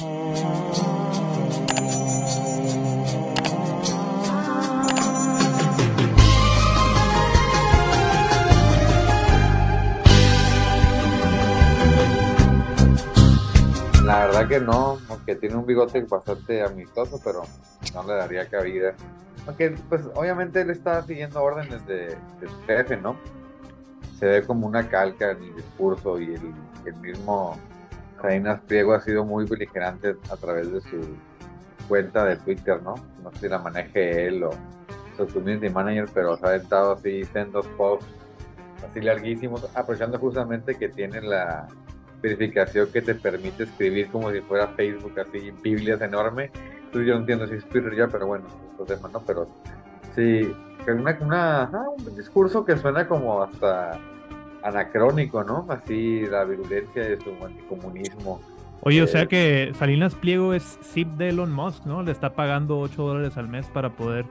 La verdad que no, aunque tiene un bigote bastante amistoso, pero no le daría cabida. Aunque, pues, obviamente él está siguiendo órdenes de, su jefe, ¿no? Se ve como una calca en el discurso y el mismo Salinas Pliego ha sido muy beligerante a través de su cuenta de Twitter, ¿no? No sé si la maneje él o su community manager, pero se ha aventado así sendos posts así larguísimos, aprovechando justamente que tiene la verificación que te permite escribir como si fuera Facebook, así, Biblias enorme. Entonces yo no entiendo si es Twitter ya, pero bueno, estos temas, ¿no? Pero sí, una, una, un discurso que suena como hasta anacrónico, ¿no? Así la virulencia de su anticomunismo. Oye, o Eh, sea que Salinas Pliego es zip de Elon Musk, ¿no? Le está pagando 8 dólares al mes para poder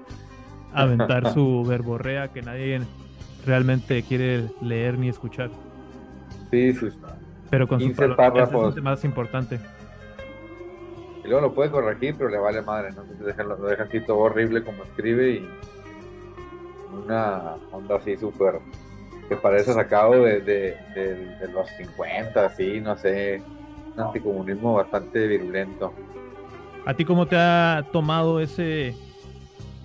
aventar su verborrea que nadie realmente quiere leer ni escuchar. Sí, sus Pero con sus 15 palomitas es párrafos. más importante. Y luego lo puede corregir, pero le vale madre, ¿no? Entonces deja- lo deja así todo horrible como escribe y una onda así súper que parece sacado de, los 50, así, no sé, un anticomunismo bastante virulento. ¿A ti cómo te ha tomado ese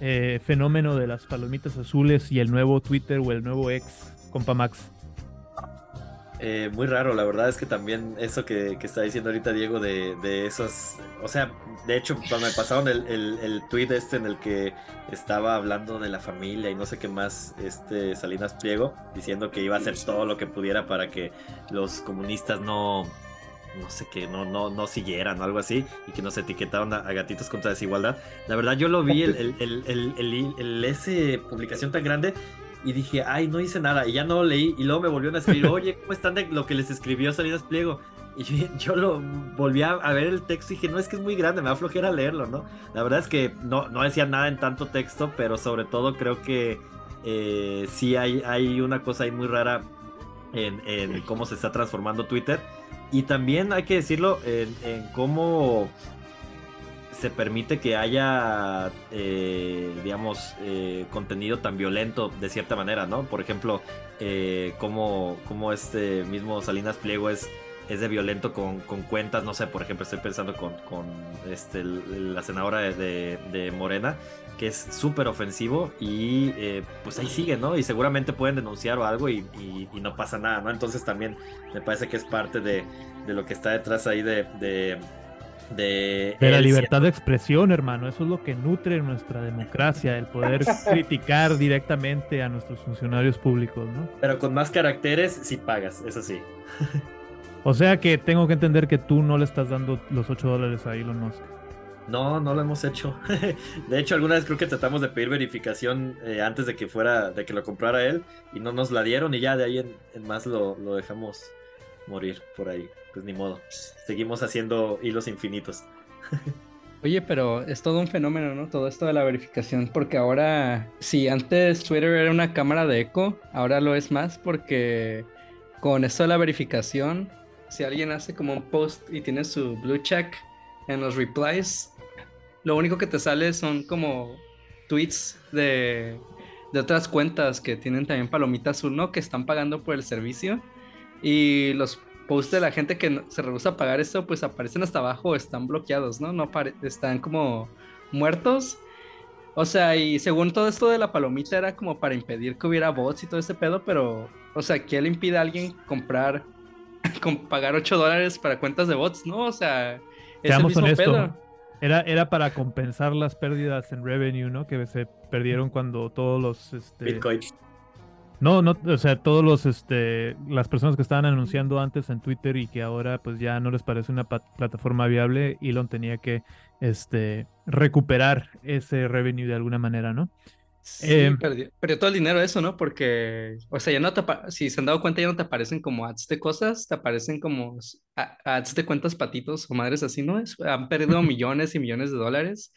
eh, fenómeno de las palomitas azules y el nuevo Twitter o el nuevo ex, compa Max? Eh, muy raro, la verdad es que también eso que, que está diciendo ahorita Diego de, de esos, o sea, de hecho, cuando me pasaron el, el, el tweet este en el que estaba hablando de la familia y no sé qué más, este Salinas Pliego, diciendo que iba a hacer todo lo que pudiera para que los comunistas no, no sé qué, no, no, no siguieran o algo así, y que nos etiquetaron a, a gatitos contra desigualdad. La verdad, yo lo vi, el, el, el, el, ese publicación tan grande, y dije, ay, no hice nada, y ya no lo leí, y luego me volvieron a escribir, oye, ¿cómo están de lo que les escribió Salinas Pliego? Y yo, lo volví a, a ver el texto y dije, no, es que es muy grande, me va a flojera leerlo, ¿no? La verdad es que no, no decía nada en tanto texto, pero sobre todo creo que eh, sí hay, hay una cosa ahí muy rara en, en cómo se está transformando Twitter. Y también hay que decirlo en, en cómo se permite que haya, eh, digamos, eh, contenido tan violento de cierta manera, ¿no? Por ejemplo, eh, cómo, cómo este mismo Salinas Pliego es, es de violento con, con cuentas, no sé, por ejemplo, estoy pensando con, con este, la senadora de, de- Morena, que es súper ofensivo y eh, pues ahí sigue, ¿no? Y seguramente pueden denunciar o algo y, y- y no pasa nada, ¿no? Entonces también me parece que es parte de, de lo que está detrás ahí de... de de, De la libertad de expresión, hermano. Eso es lo que nutre nuestra democracia, el poder criticar directamente a nuestros funcionarios públicos, ¿no? Pero con más caracteres, sí pagas, eso sí. O sea que tengo que entender que tú no le estás dando los 8 dólares a Elon Musk. No, no lo hemos hecho. De hecho, alguna vez creo que tratamos de pedir verificación eh, antes de que fuera, de que lo comprara él, y no nos la dieron, y ya de ahí en, en más lo, lo dejamos morir por ahí. Pues ni modo. Seguimos haciendo hilos infinitos. Oye, pero es todo un fenómeno, ¿no? Todo esto de la verificación, porque ahora, si antes Twitter era una cámara de eco, ahora lo es más porque con esto de la verificación, si alguien hace como un post y tiene su blue check en los replies, lo único que te sale son como tweets de, de otras cuentas que tienen también palomita azul, ¿no? Que están pagando por el servicio. Y los posts de la gente que se rehúsa a pagar esto, pues aparecen hasta abajo, están bloqueados, ¿no? No están como muertos. O sea, y según todo esto de la palomita era como para impedir que hubiera bots y todo ese pedo, pero, o sea, ¿qué le impide a alguien comprar, con pagar 8 dólares para cuentas de bots? No, o sea, es el Seamos mismo honestos. pedo. Era, era para compensar las pérdidas en revenue, ¿no? Que se perdieron cuando todos los este, Bitcoin. No, no, o sea, todos los, este, las personas que estaban anunciando antes en Twitter y que ahora pues ya no les parece una plataforma viable, Elon tenía que, este, recuperar ese revenue de alguna manera, ¿no? Sí, Eh, perdió, perdió todo el dinero eso, ¿no? Porque, o sea, ya no te, si se han dado cuenta, ya no te aparecen como ads de cosas, te aparecen como ads de cuentas patitos o madres así, ¿no? Es- han perdido millones y millones de dólares.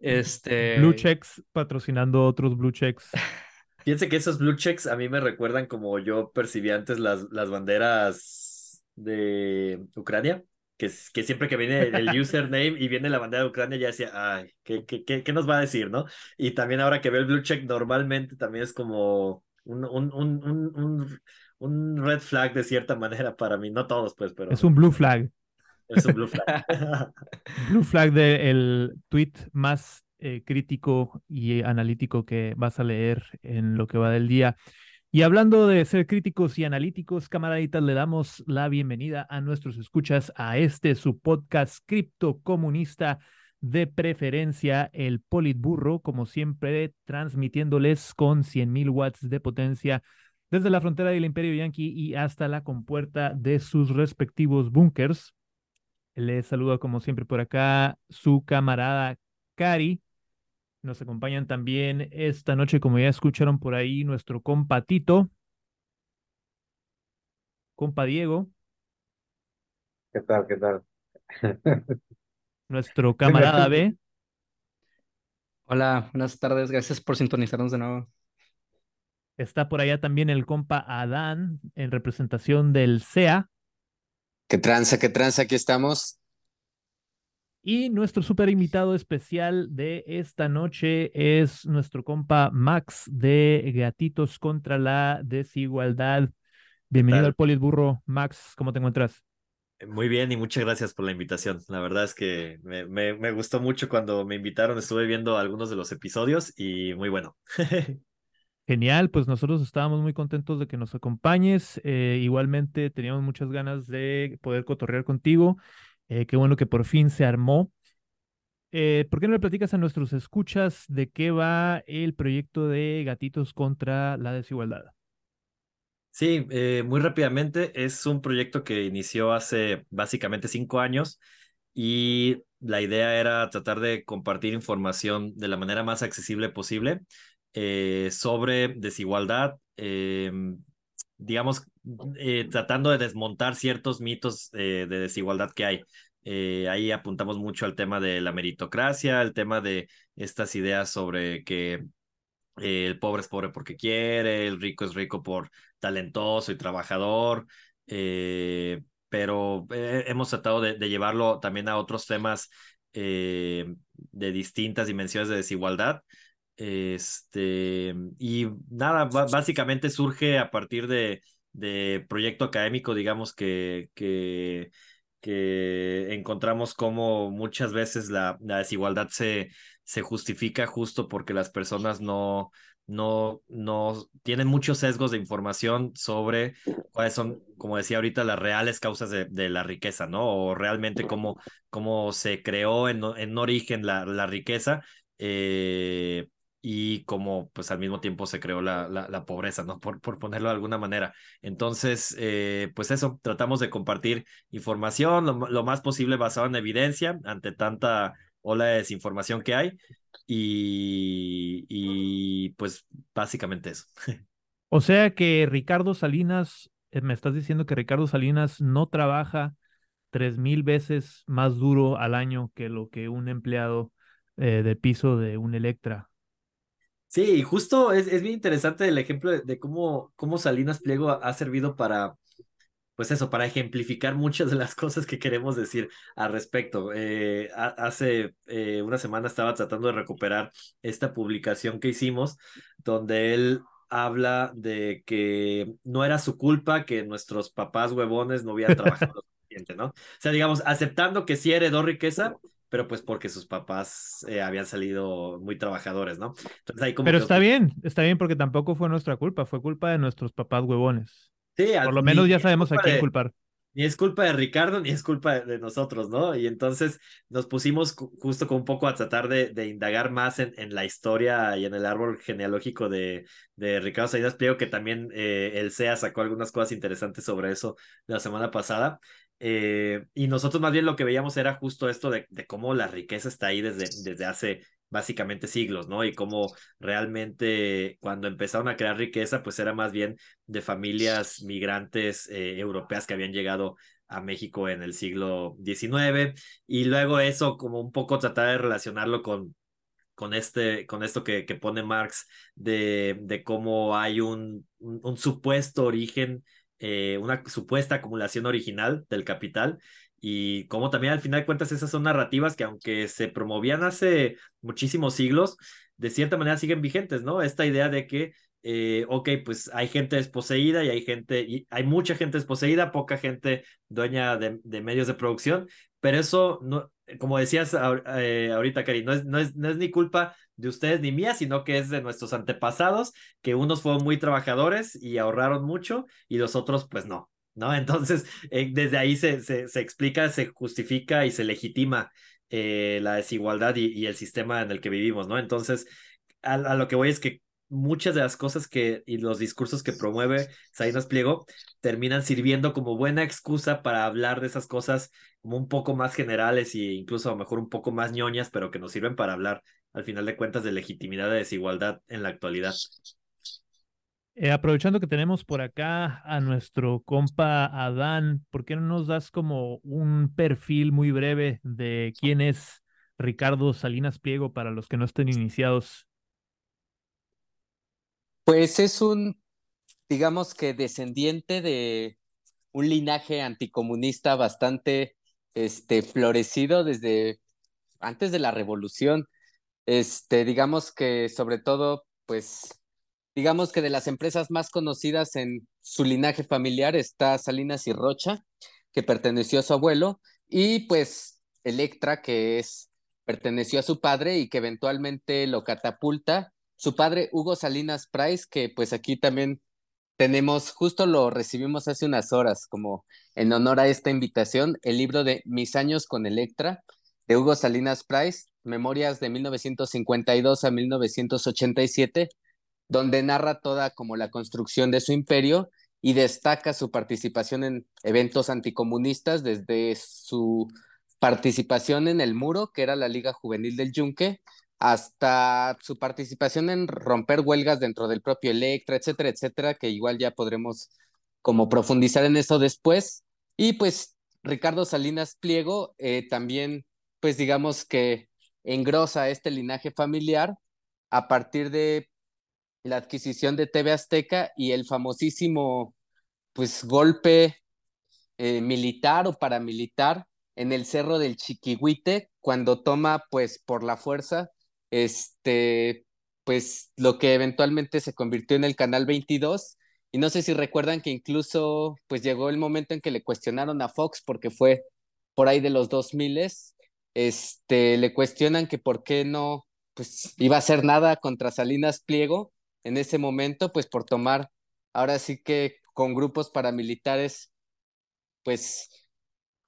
Este. Blue checks patrocinando otros blue checks. Piense que esos blue checks a mí me recuerdan como yo percibí antes las, las banderas de Ucrania, que, que siempre que viene el username y viene la bandera de Ucrania ya decía, ay, ¿qué, qué, qué, nos va a decir, no? Y también ahora que ve el blue check normalmente también es como un, un, un, un, un red flag de cierta manera para mí, no todos pues, pero... Es un blue flag. Es un blue flag. blue flag del tweet más eh, crítico y analítico que vas a leer en lo que va del día. Y hablando de ser críticos y analíticos, camaraditas, le damos la bienvenida a nuestros escuchas a este su podcast cripto comunista de preferencia, el Politburro, como siempre, transmitiéndoles con 100.000 watts de potencia desde la frontera del Imperio Yankee y hasta la compuerta de sus respectivos búnkers. Les saluda como siempre por acá su camarada Cari. Nos acompañan también esta noche, como ya escucharon por ahí, nuestro compa Tito, compa Diego. ¿Qué tal? ¿Qué tal? nuestro camarada B. Hola, buenas tardes. Gracias por sintonizarnos de nuevo. Está por allá también el compa Adán en representación del CEA. ¿Qué tranza, qué tranza? Aquí estamos. Y nuestro super invitado especial de esta noche es nuestro compa Max de Gatitos contra la Desigualdad. Bienvenido al Politburro. Max, ¿cómo te encuentras? Muy bien y muchas gracias por la invitación. La verdad es que me, me, gustó mucho cuando me invitaron. Estuve viendo algunos de los episodios y muy bueno. Genial, pues nosotros estábamos muy contentos de que nos acompañes. Eh, igualmente teníamos muchas ganas de poder cotorrear contigo eh, qué bueno que por fin se armó. Eh, ¿Por qué no le platicas a nuestros escuchas de qué va el proyecto de Gatitos contra la Desigualdad? Sí, eh, muy rápidamente. Es un proyecto que inició hace básicamente cinco años y la idea era tratar de compartir información de la manera más accesible posible sobre desigualdad, em, digamos, eh, tratando de desmontar ciertos mitos eh, de desigualdad que hay. Eh, ahí apuntamos mucho al tema de la meritocracia, el tema de estas ideas sobre que el pobre es pobre porque quiere, el rico es rico por talentoso y trabajador, pero hemos tratado de, llevarlo también a otros temas de distintas dimensiones de desigualdad. Este, y nada, básicamente surge a partir de, de proyecto académico, digamos, que, que, encontramos como muchas veces la, la, desigualdad se, se justifica justo porque las personas no, no, no tienen muchos sesgos de información sobre cuáles son, como decía ahorita, las reales causas de, de la riqueza, ¿no? O realmente cómo, cómo se creó en, en origen la, la riqueza. Eh, y como pues al mismo tiempo se creó la, la, pobreza, ¿no? Por, por, ponerlo de alguna manera. Entonces, eh, pues eso, tratamos de compartir información lo, más posible basado en evidencia ante tanta ola de desinformación que hay y, pues básicamente eso. O sea que Ricardo Salinas, eh, me estás diciendo que Ricardo Salinas no trabaja tres mil veces más duro al año que lo que un empleado eh, de piso de un Electra Sí, justo es, es bien interesante el ejemplo de, cómo, cómo Salinas Pliego ha, servido para, pues eso, para ejemplificar muchas de las cosas que queremos decir al respecto. Eh, hace eh, una semana estaba tratando de recuperar esta publicación que hicimos, donde él habla de que no era su culpa que nuestros papás huevones no hubieran trabajado lo suficiente, ¿no? O sea, digamos, aceptando que sí heredó riqueza, pero pues porque sus papás eh, habían salido muy trabajadores, ¿no? Entonces ahí como pero está bien, está bien porque tampoco fue nuestra culpa, fue culpa de nuestros papás huevones. Sí, por lo menos ya sabemos a quién culpar. Ni es culpa de Ricardo, ni es culpa de nosotros, ¿no? Y entonces nos pusimos justo con un poco a tratar de, de indagar más en, en, la historia y en el árbol genealógico de, de Ricardo Salinas Pliego, que también eh, el CEA sacó algunas cosas interesantes sobre eso la semana pasada. Eh, y nosotros más bien lo que veíamos era justo esto de, cómo la riqueza está ahí desde, desde hace básicamente siglos, ¿no? Y cómo realmente cuando empezaron a crear riqueza, pues era más bien de familias migrantes eh, europeas que habían llegado a México en el siglo XIX. Y luego eso como un poco tratar de relacionarlo con con, este, con esto que, que pone Marx de, de cómo hay un, un supuesto origen eh, una supuesta acumulación original del capital y como también al final cuentas esas son narrativas que aunque se promovían hace muchísimos siglos, de cierta manera siguen vigentes, ¿no? Esta idea de que, eh, ok, pues hay gente desposeída y hay gente, hay mucha gente desposeída, poca gente dueña de, de medios de producción, pero eso, no, como decías eh, ahorita, Cari, no es, no, es, no es ni culpa de ustedes ni mía, sino que es de nuestros antepasados, que unos fueron muy trabajadores y ahorraron mucho y los otros pues no, ¿no? Entonces, eh, desde ahí se, se, se, explica, se justifica y se legitima eh, la desigualdad y, el sistema en el que vivimos, ¿no? Entonces, a, lo que voy es que muchas de las cosas que y los discursos que promueve Salinas Pliego terminan sirviendo como buena excusa para hablar de esas cosas como un poco más generales e incluso a lo mejor un poco más ñoñas, pero que nos sirven para hablar al final de cuentas de legitimidad de desigualdad en la actualidad. Eh, aprovechando que tenemos por acá a nuestro compa Adán, ¿por qué no nos das como un perfil muy breve de quién es Ricardo Salinas Pliego para los que no estén iniciados? Pues es un, digamos que descendiente de un linaje anticomunista bastante este, florecido desde antes de la revolución. Este, digamos que sobre todo, pues digamos que de las empresas más conocidas en su linaje familiar está Salinas y Rocha, que perteneció a su abuelo, y pues Electra, que es perteneció a su padre y que eventualmente lo catapulta. Su padre, Hugo Salinas Price, que pues aquí también tenemos, justo lo recibimos hace unas horas, como en honor a esta invitación, el libro de Mis años con Electra, de Hugo Salinas Price, Memorias de 1952 a 1987, donde narra toda como la construcción de su imperio y destaca su participación en eventos anticomunistas desde su participación en el Muro, que era la Liga Juvenil del Yunque, hasta su participación en romper huelgas dentro del propio Electra, etcétera, etcétera, que igual ya podremos como profundizar en eso después. Y pues Ricardo Salinas Pliego eh, también, pues digamos que engrosa este linaje familiar a partir de la adquisición de TV Azteca y el famosísimo pues golpe eh, militar o paramilitar en el cerro del Chiquihuite cuando toma pues por la fuerza este pues lo que eventualmente se convirtió en el canal 22 y no sé si recuerdan que incluso pues llegó el momento en que le cuestionaron a Fox porque fue por ahí de los 2000 este le cuestionan que por qué no pues iba a hacer nada contra Salinas Pliego en ese momento, pues por tomar, ahora sí que con grupos paramilitares, pues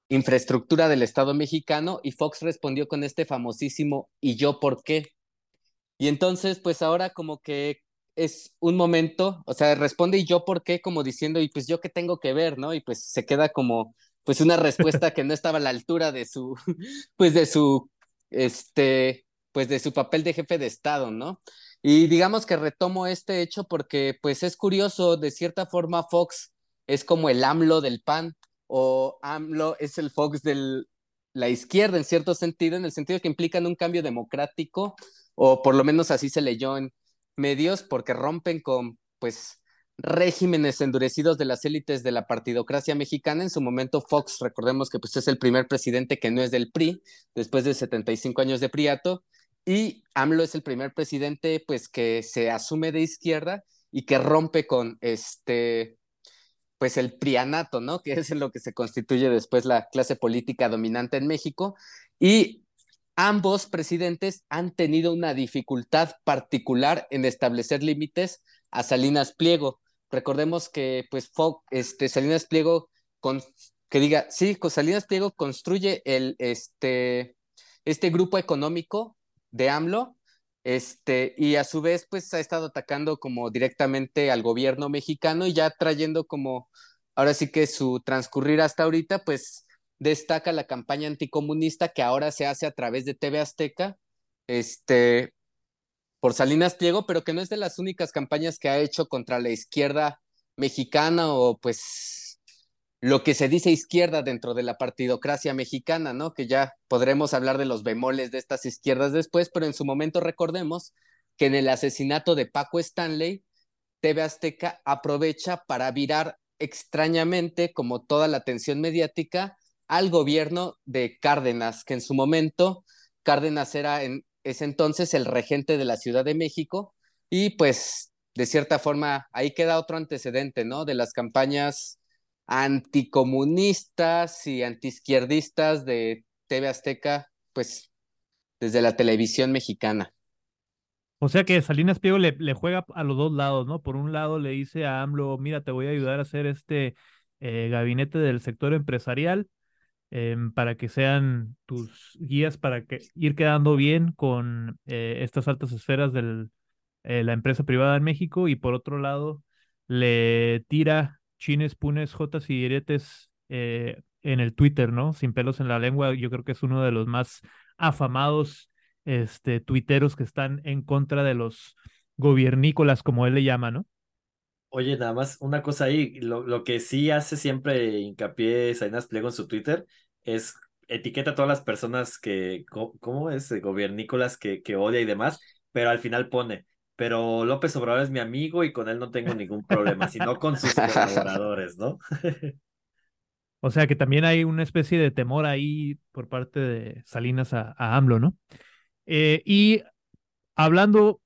infraestructura del Estado mexicano y Fox respondió con este famosísimo ¿y yo por qué? Y entonces, pues ahora como que es un momento, o sea, responde ¿y yo por qué? Como diciendo, y pues yo qué tengo que ver, ¿no? Y pues se queda como, pues una respuesta que no estaba a la altura de su, pues de su, este, pues de su papel de jefe de Estado, ¿no? Y digamos que retomo este hecho porque pues es curioso, de cierta forma Fox es como el AMLO del PAN o AMLO es el Fox de la izquierda en cierto sentido, en el sentido que implican un cambio democrático o por lo menos así se leyó en medios porque rompen con pues regímenes endurecidos de las élites de la partidocracia mexicana. En su momento Fox, recordemos que pues es el primer presidente que no es del PRI, después de 75 años de priato, y AMLO es el primer presidente pues que se asume de izquierda y que rompe con este pues el prianato, ¿no? Que es en lo que se constituye después la clase política dominante en México y ambos presidentes han tenido una dificultad particular en establecer límites a Salinas Pliego. Recordemos que pues este Salinas Pliego que diga, sí, Salinas Pliego construye el este este grupo económico de AMLO, este, y a su vez, pues ha estado atacando como directamente al gobierno mexicano y ya trayendo como, ahora sí que su transcurrir hasta ahorita, pues destaca la campaña anticomunista que ahora se hace a través de TV Azteca, este, por Salinas Pliego, pero que no es de las únicas campañas que ha hecho contra la izquierda mexicana o pues lo que se dice izquierda dentro de la partidocracia mexicana, ¿no? Que ya podremos hablar de los bemoles de estas izquierdas después, pero en su momento recordemos que en el asesinato de Paco Stanley, TV Azteca aprovecha para virar extrañamente, como toda la atención mediática, al gobierno de Cárdenas, que en su momento Cárdenas era en ese entonces el regente de la Ciudad de México y pues de cierta forma ahí queda otro antecedente, ¿no? De las campañas anticomunistas y antiizquierdistas de TV Azteca, pues desde la televisión mexicana. O sea que Salinas Pliego le, le, juega a los dos lados, ¿no? Por un lado le dice a AMLO, mira, te voy a ayudar a hacer este eh, gabinete del sector empresarial em, para que sean tus guías para que ir quedando bien con eh, estas altas esferas de eh, la empresa privada en México y por otro lado le tira chines, punes, jotas y diretes en el Twitter, ¿no? Sin pelos en la lengua, yo creo que es uno de los más afamados este, tuiteros que están en contra de los gobiernícolas, como él le llama, ¿no? Oye, nada más una cosa ahí, lo, lo que sí hace siempre hincapié Sainas Pliego en su Twitter es etiqueta a todas las personas que, ¿cómo es? Gobiernícolas que, que odia y demás, pero al final pone, pero López Obrador es mi amigo y con él no tengo ningún problema, sino con sus colaboradores, ¿no? o sea que también hay una especie de temor ahí por parte de Salinas a, a AMLO, ¿no? Eh, y hablando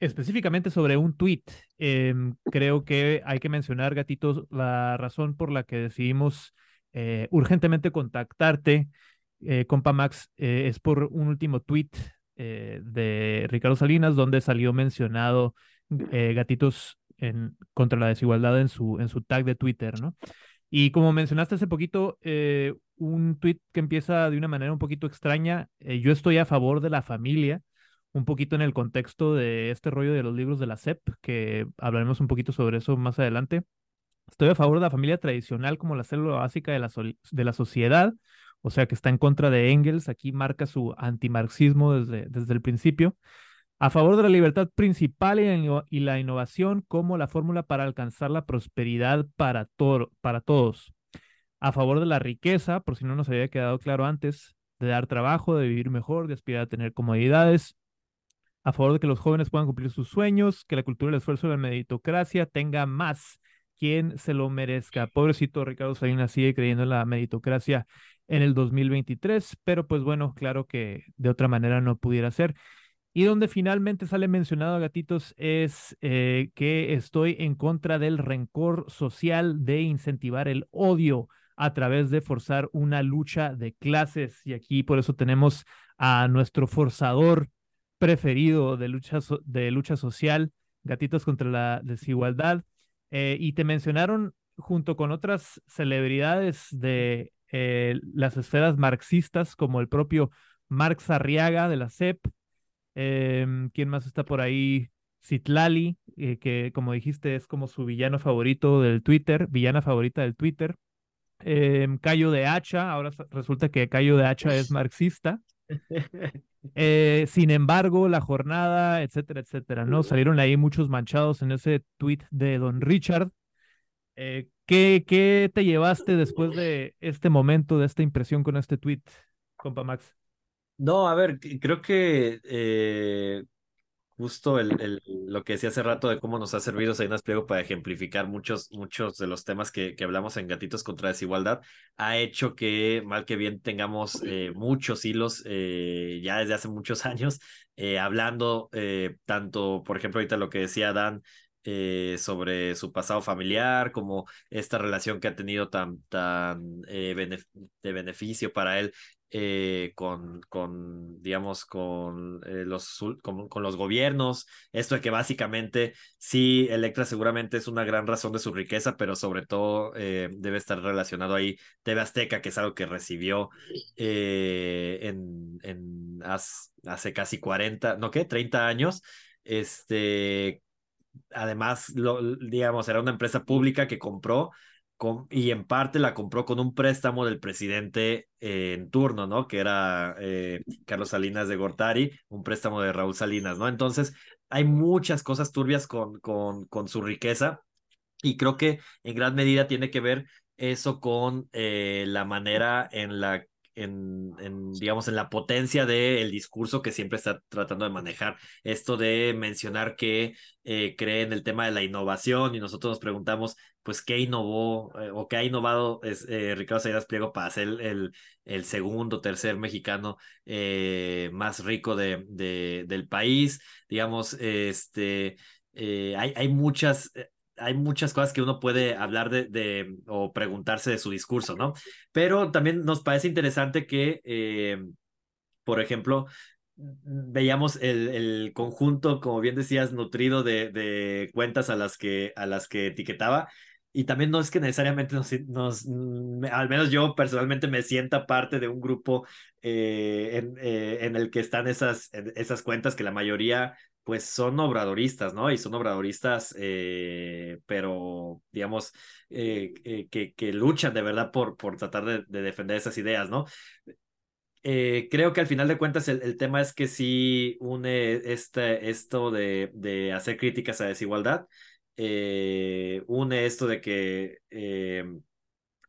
específicamente sobre un tweet, em, creo que hay que mencionar, gatitos, la razón por la que decidimos eh, urgentemente contactarte, eh, compa Max, es por un último tweet de Ricardo Salinas, donde salió mencionado gatitos en, contra la desigualdad en su, en su tag de Twitter, ¿no? Y como mencionaste hace poquito, eh, un tweet que empieza de una manera un poquito extraña, eh, yo estoy a favor de la familia, un poquito en el contexto de este rollo de los libros de la SEP, que hablaremos un poquito sobre eso más adelante. Estoy a favor de la familia tradicional como la célula básica de la, de la sociedad, o sea que está en contra de Engels, aquí marca su antimarxismo desde, desde el principio a favor de la libertad principal y la innovación como la fórmula para alcanzar la prosperidad para, para todos. A favor de la riqueza, por si no nos había quedado claro antes, de dar trabajo, de vivir mejor, de aspirar a tener comodidades. A favor de que los jóvenes puedan cumplir sus sueños, que la cultura del esfuerzo y la meritocracia tenga más quien se lo merezca. Pobrecito Ricardo Salinas sigue creyendo en la meritocracia en el 2023, pero pues bueno, claro que de otra manera no pudiera ser. Y donde finalmente sale mencionado, gatitos, es eh, que estoy en contra del rencor social, de incentivar el odio a través de forzar una lucha de clases. Y aquí por eso tenemos a nuestro forzador preferido de lucha, de lucha social, Gatitos contra la Desigualdad. Eh, y te mencionaron junto con otras celebridades de eh, las esferas marxistas, como el propio Marx Arriaga de la CEP, Em, ¿Quién más está por ahí? Citlali, eh, que como dijiste es como su villano favorito del Twitter, villana favorita del Twitter. Eh, Cayo de Hacha, ahora resulta que Cayo de Hacha es marxista. Eh, sin embargo, la jornada, etcétera, etcétera, ¿no? Salieron ahí muchos manchados en ese tweet de Don Richard. Eh, ¿qué, ¿Qué te llevaste después de este momento, de esta impresión con este tweet, compa Max? No, a ver, creo que eh, justo el, el, lo que decía hace rato de cómo nos ha servido Sainas Pliego para ejemplificar muchos, muchos de los temas que, que, hablamos en Gatitos contra Desigualdad, ha hecho que, mal que bien, tengamos eh, muchos hilos eh, ya desde hace muchos años, hablando tanto, por ejemplo, ahorita lo que decía Dan, eh, sobre su pasado familiar, como esta relación que ha tenido tan, tan eh, de beneficio para él eh, con, con, digamos, con, los, con, los gobiernos. Esto de que básicamente sí, Electra seguramente es una gran razón de su riqueza, pero sobre todo debe estar relacionado ahí TV Azteca, que es algo que recibió en, en hace, casi 40, ¿no qué? 30 años. Este, además, lo, digamos, era una empresa pública que compró con, y en parte la compró con un préstamo del presidente eh, en turno, ¿no? Que era eh, Carlos Salinas de Gortari, un préstamo de Raúl Salinas, ¿no? Entonces, hay muchas cosas turbias con, con, con su riqueza y creo que en gran medida tiene que ver eso con eh, la manera en la en, digamos, en la potencia del discurso que siempre está tratando de manejar. Esto de mencionar que eh, cree en el tema de la innovación y nosotros nos preguntamos, pues, ¿qué innovó eh, o qué ha innovado es, eh, Ricardo Salinas Pliego para ser el, el segundo, tercer mexicano más rico de, de, del país? Digamos, este, hay, hay muchas hay muchas cosas que uno puede hablar de, o preguntarse de su discurso, ¿no? Pero también nos parece interesante que, eh, por ejemplo, veíamos el, el, conjunto, como bien decías, nutrido de, de, cuentas a las que, a las que etiquetaba. Y también no es que necesariamente nos, nos al menos yo personalmente me sienta parte de un grupo eh, en, eh, en, el que están esas, esas cuentas que la mayoría pues son obradoristas, ¿no? Y son obradoristas, eh, pero digamos, eh, eh, que, que, luchan de verdad por, por tratar de, defender esas ideas, ¿no? creo que al final de cuentas el, tema es que sí une este, esto de, de hacer críticas a desigualdad, une esto de que,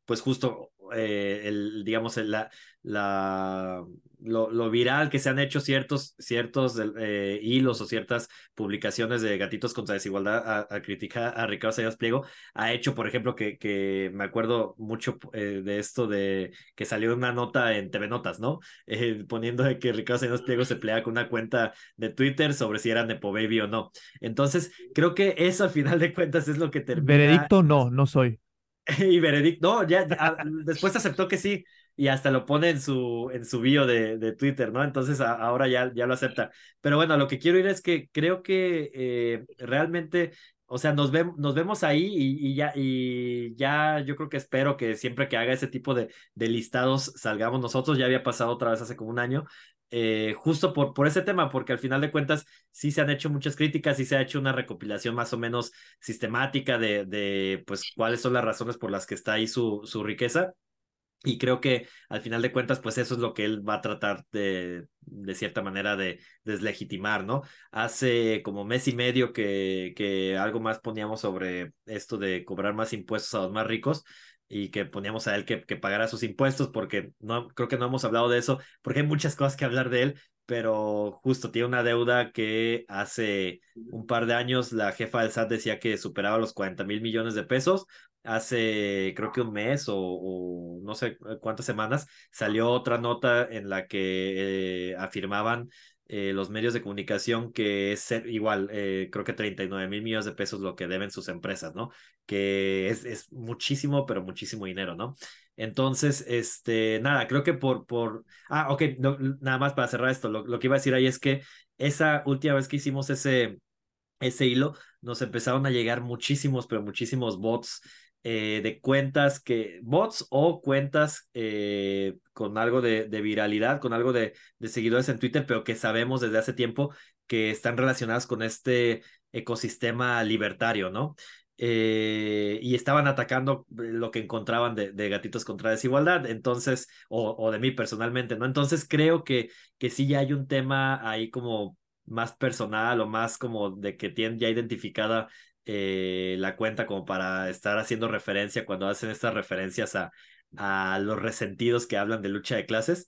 pues justo, el, digamos, la, la, lo, viral que se han hecho ciertos, ciertos eh, hilos o ciertas publicaciones de gatitos contra desigualdad a, criticar a Ricardo Sayas Pliego, ha hecho, por ejemplo, que, que me acuerdo mucho eh, de esto de que salió una nota en TV Notas, ¿no? Eh, poniendo de que Ricardo Sayas Pliego se pelea con una cuenta de Twitter sobre si era Nepo Baby o no. Entonces, creo que eso al final de cuentas es lo que termina. Veredicto, no, no soy. y veredicto, no, ya, después aceptó que sí, y hasta lo pone en su, en su bio de, de Twitter, ¿no? Entonces ahora ya, ya lo acepta. Pero bueno, lo que quiero ir es que creo que eh, realmente, o sea, nos, vemos nos vemos ahí y, y, ya, y ya yo creo que espero que siempre que haga ese tipo de, de listados salgamos nosotros, ya había pasado otra vez hace como un año, eh, justo por, por ese tema, porque al final de cuentas sí se han hecho muchas críticas, y se ha hecho una recopilación más o menos sistemática de, de pues cuáles son las razones por las que está ahí su, su riqueza. Y creo que al final de cuentas, pues eso es lo que él va a tratar de, de cierta manera, de deslegitimar, ¿no? Hace como mes y medio que, que algo más poníamos sobre esto de cobrar más impuestos a los más ricos y que poníamos a él que, que pagara sus impuestos, porque no, creo que no hemos hablado de eso, porque hay muchas cosas que hablar de él, pero justo tiene una deuda que hace un par de años la jefa del SAT decía que superaba los 40 mil millones de pesos. Hace creo que un mes o, no sé cuántas semanas salió otra nota en la que eh, afirmaban eh, los medios de comunicación que es igual, eh, creo que 39 mil millones de pesos lo que deben sus empresas, ¿no? Que es, es muchísimo, pero muchísimo dinero, ¿no? Entonces, este, nada, creo que por, por, ah, ok, nada más para cerrar esto, lo, que iba a decir ahí es que esa última vez que hicimos ese, ese hilo, nos empezaron a llegar muchísimos, pero muchísimos bots eh, de cuentas que, bots o cuentas eh, con algo de, viralidad, con algo de, seguidores en Twitter, pero que sabemos desde hace tiempo que están relacionadas con este ecosistema libertario, ¿no? Eh, y estaban atacando lo que encontraban de, gatitos contra desigualdad, entonces, o, o, de mí personalmente, ¿no? Entonces creo que, que sí ya hay un tema ahí como más personal o más como de que tienen ya identificada eh, la cuenta como para estar haciendo referencia cuando hacen estas referencias a, a los resentidos que hablan de lucha de clases.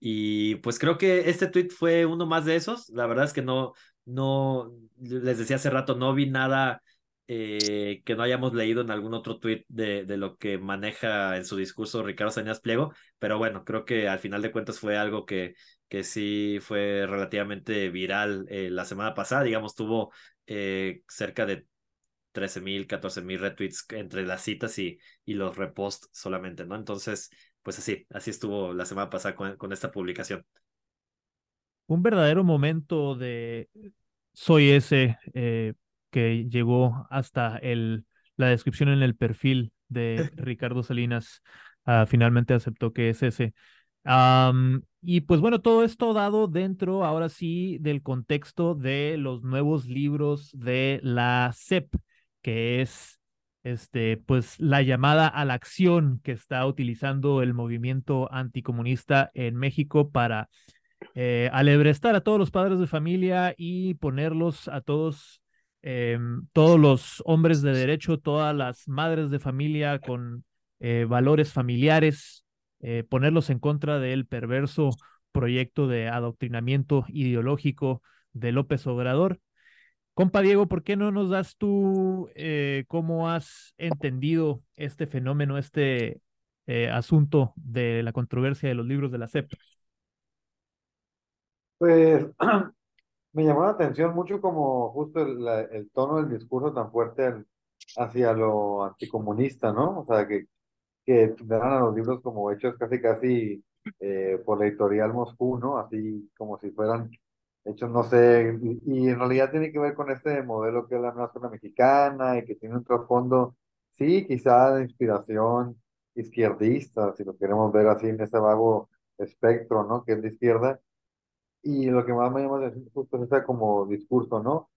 Y pues creo que este tweet fue uno más de esos. La verdad es que no, no, les decía hace rato, no vi nada eh, que no hayamos leído en algún otro tweet de, de, lo que maneja en su discurso Ricardo Sañas Pliego, pero bueno, creo que al final de cuentas fue algo que, que sí fue relativamente viral eh, la semana pasada, digamos, tuvo cerca de 13 mil, 14 mil retweets entre las citas y, y los reposts solamente, ¿no? Entonces, pues así, así estuvo la semana pasada con, esta publicación. Un verdadero momento de soy ese eh, que llegó hasta el, la descripción en el perfil de Ricardo Salinas. Ah, finalmente aceptó que es ese. y pues bueno, todo esto dado dentro, ahora sí, del contexto de los nuevos libros de la CEP, que es este, pues la llamada a la acción que está utilizando el movimiento anticomunista en México para eh, alebrestar a todos los padres de familia y ponerlos a todos, em, todos los hombres de derecho, todas las madres de familia con eh, valores familiares eh, ponerlos en contra del perverso proyecto de adoctrinamiento ideológico de López Obrador. Compa Diego, ¿por qué no nos das tú eh, cómo has entendido este fenómeno, este eh, asunto de la controversia de los libros de la CEP? Pues me llamó la atención mucho como justo el, tono del discurso tan fuerte hacia lo anticomunista, ¿no? O sea, que, que a los libros como hechos casi casi eh, por la editorial Moscú, ¿no? Así como si fueran hechos, no sé, y, en realidad tiene que ver con este modelo que es la nueva escuela mexicana y que tiene un trasfondo, sí, quizá de inspiración izquierdista, si lo queremos ver así en ese vago espectro, ¿no? Que es de izquierda. Y lo que más me llama la atención justo es ese como discurso, ¿no?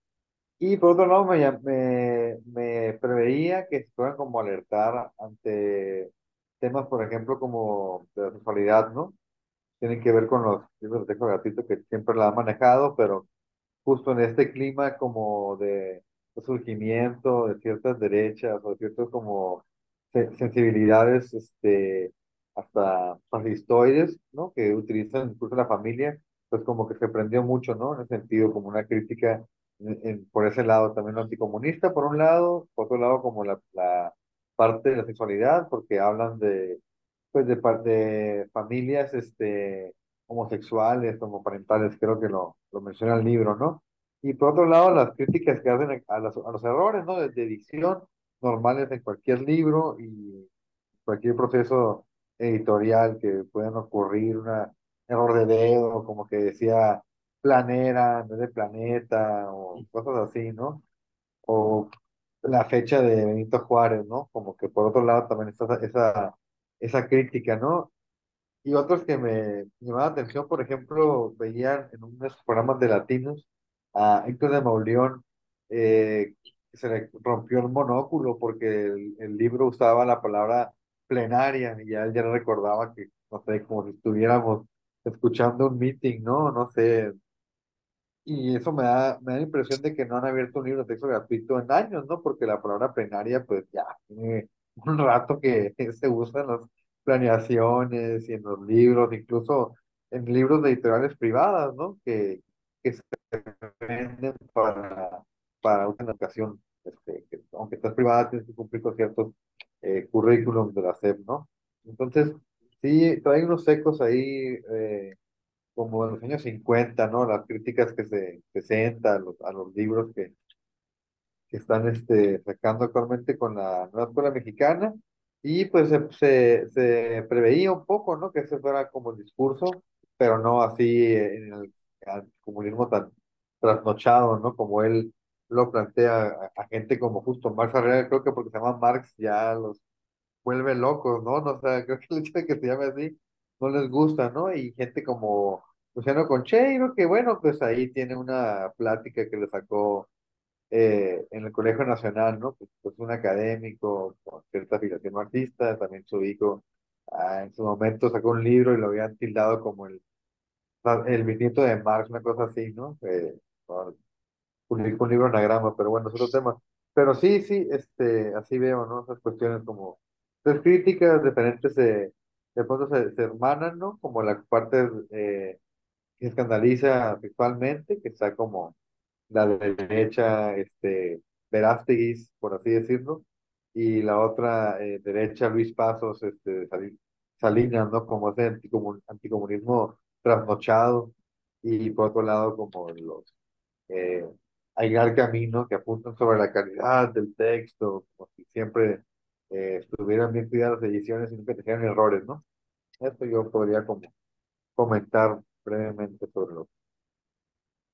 Y por otro lado, me, me, me preveía que se fueran como alertar ante temas, por ejemplo, como de la sexualidad, ¿no? Tienen que ver con los libros de texto gratuito que siempre la han manejado, pero justo en este clima como de surgimiento de ciertas derechas o de ciertas como sensibilidades este, hasta fascistoides, ¿no? Que utilizan incluso la familia, pues como que se prendió mucho, ¿no? En ese sentido, como una crítica por ese lado también anticomunista, por un lado, por otro lado como la, la parte de la sexualidad, porque hablan de, pues de, de familias este, homosexuales, homoparentales, creo que lo, lo menciona el libro, ¿no? Y por otro lado, las críticas que hacen a, a los errores, ¿no? De, de edición normales en cualquier libro y cualquier proceso editorial que puedan ocurrir, un error de dedo, como que decía planera en vez de planeta, o cosas así, ¿no? O la fecha de Benito Juárez, ¿no? Como que por otro lado también está esa, esa crítica, ¿no? Y otros que me llamaban la atención, por ejemplo, veían en unos programas de latinos a Héctor de Mauleón, eh, se le rompió el monóculo porque el, el, libro usaba la palabra plenaria y ya él ya recordaba que, no sé, como si estuviéramos escuchando un meeting, ¿no? No sé, y eso me da, me da la impresión de que no han abierto un libro de texto gratuito en años, ¿no? Porque la palabra plenaria, pues ya tiene un rato que se usa en las planeaciones y en los libros, incluso en libros de editoriales privadas, ¿no? Que, que se venden para, para una educación, este, que, aunque estás privada, tienes que cumplir con ciertos eh, currículums de la SEP, ¿no? Entonces, sí, hay unos secos ahí eh, como en los años 50, ¿no? Las críticas que se presentan a los, a los libros que, que están este, sacando actualmente con la nueva escuela mexicana. Y pues se, se, preveía un poco, ¿no? Que ese fuera como el discurso, pero no así en el, comunismo tan trasnochado, ¿no? Como él lo plantea a, gente como justo Marx Arriaga, creo que porque se llama Marx ya los vuelve locos, ¿no? no o sea, creo que el hecho de que se llame así no les gusta, ¿no? Y gente como Luciano Concheiro, que bueno, pues ahí tiene una plática que le sacó eh, en el Colegio Nacional, ¿no? Pues, pues un académico con cierta afiliación artista, también su hijo ah, en su momento sacó un libro y lo habían tildado como el, el bisnieto de Marx, una cosa así, ¿no? Eh, publicó un libro anagrama, pero bueno, es otro tema. Pero sí, sí, este, así veo, ¿no? Esas cuestiones como, las críticas diferentes de, de pronto se, se hermanan, ¿no? Como la parte eh, que escandaliza sexualmente, que está como la derecha, este, Verástegui, por así decirlo, y la otra eh, derecha, Luis Pasos, este, Salinas, ¿no? Como ese anticomunismo trasnochado, y por otro lado, como los eh, Aigar Camino, que apuntan sobre la calidad del texto, como si siempre eh, estuvieran bien cuidadas las ediciones y nunca tenían errores, ¿no? Esto yo podría como comentar brevemente sobre los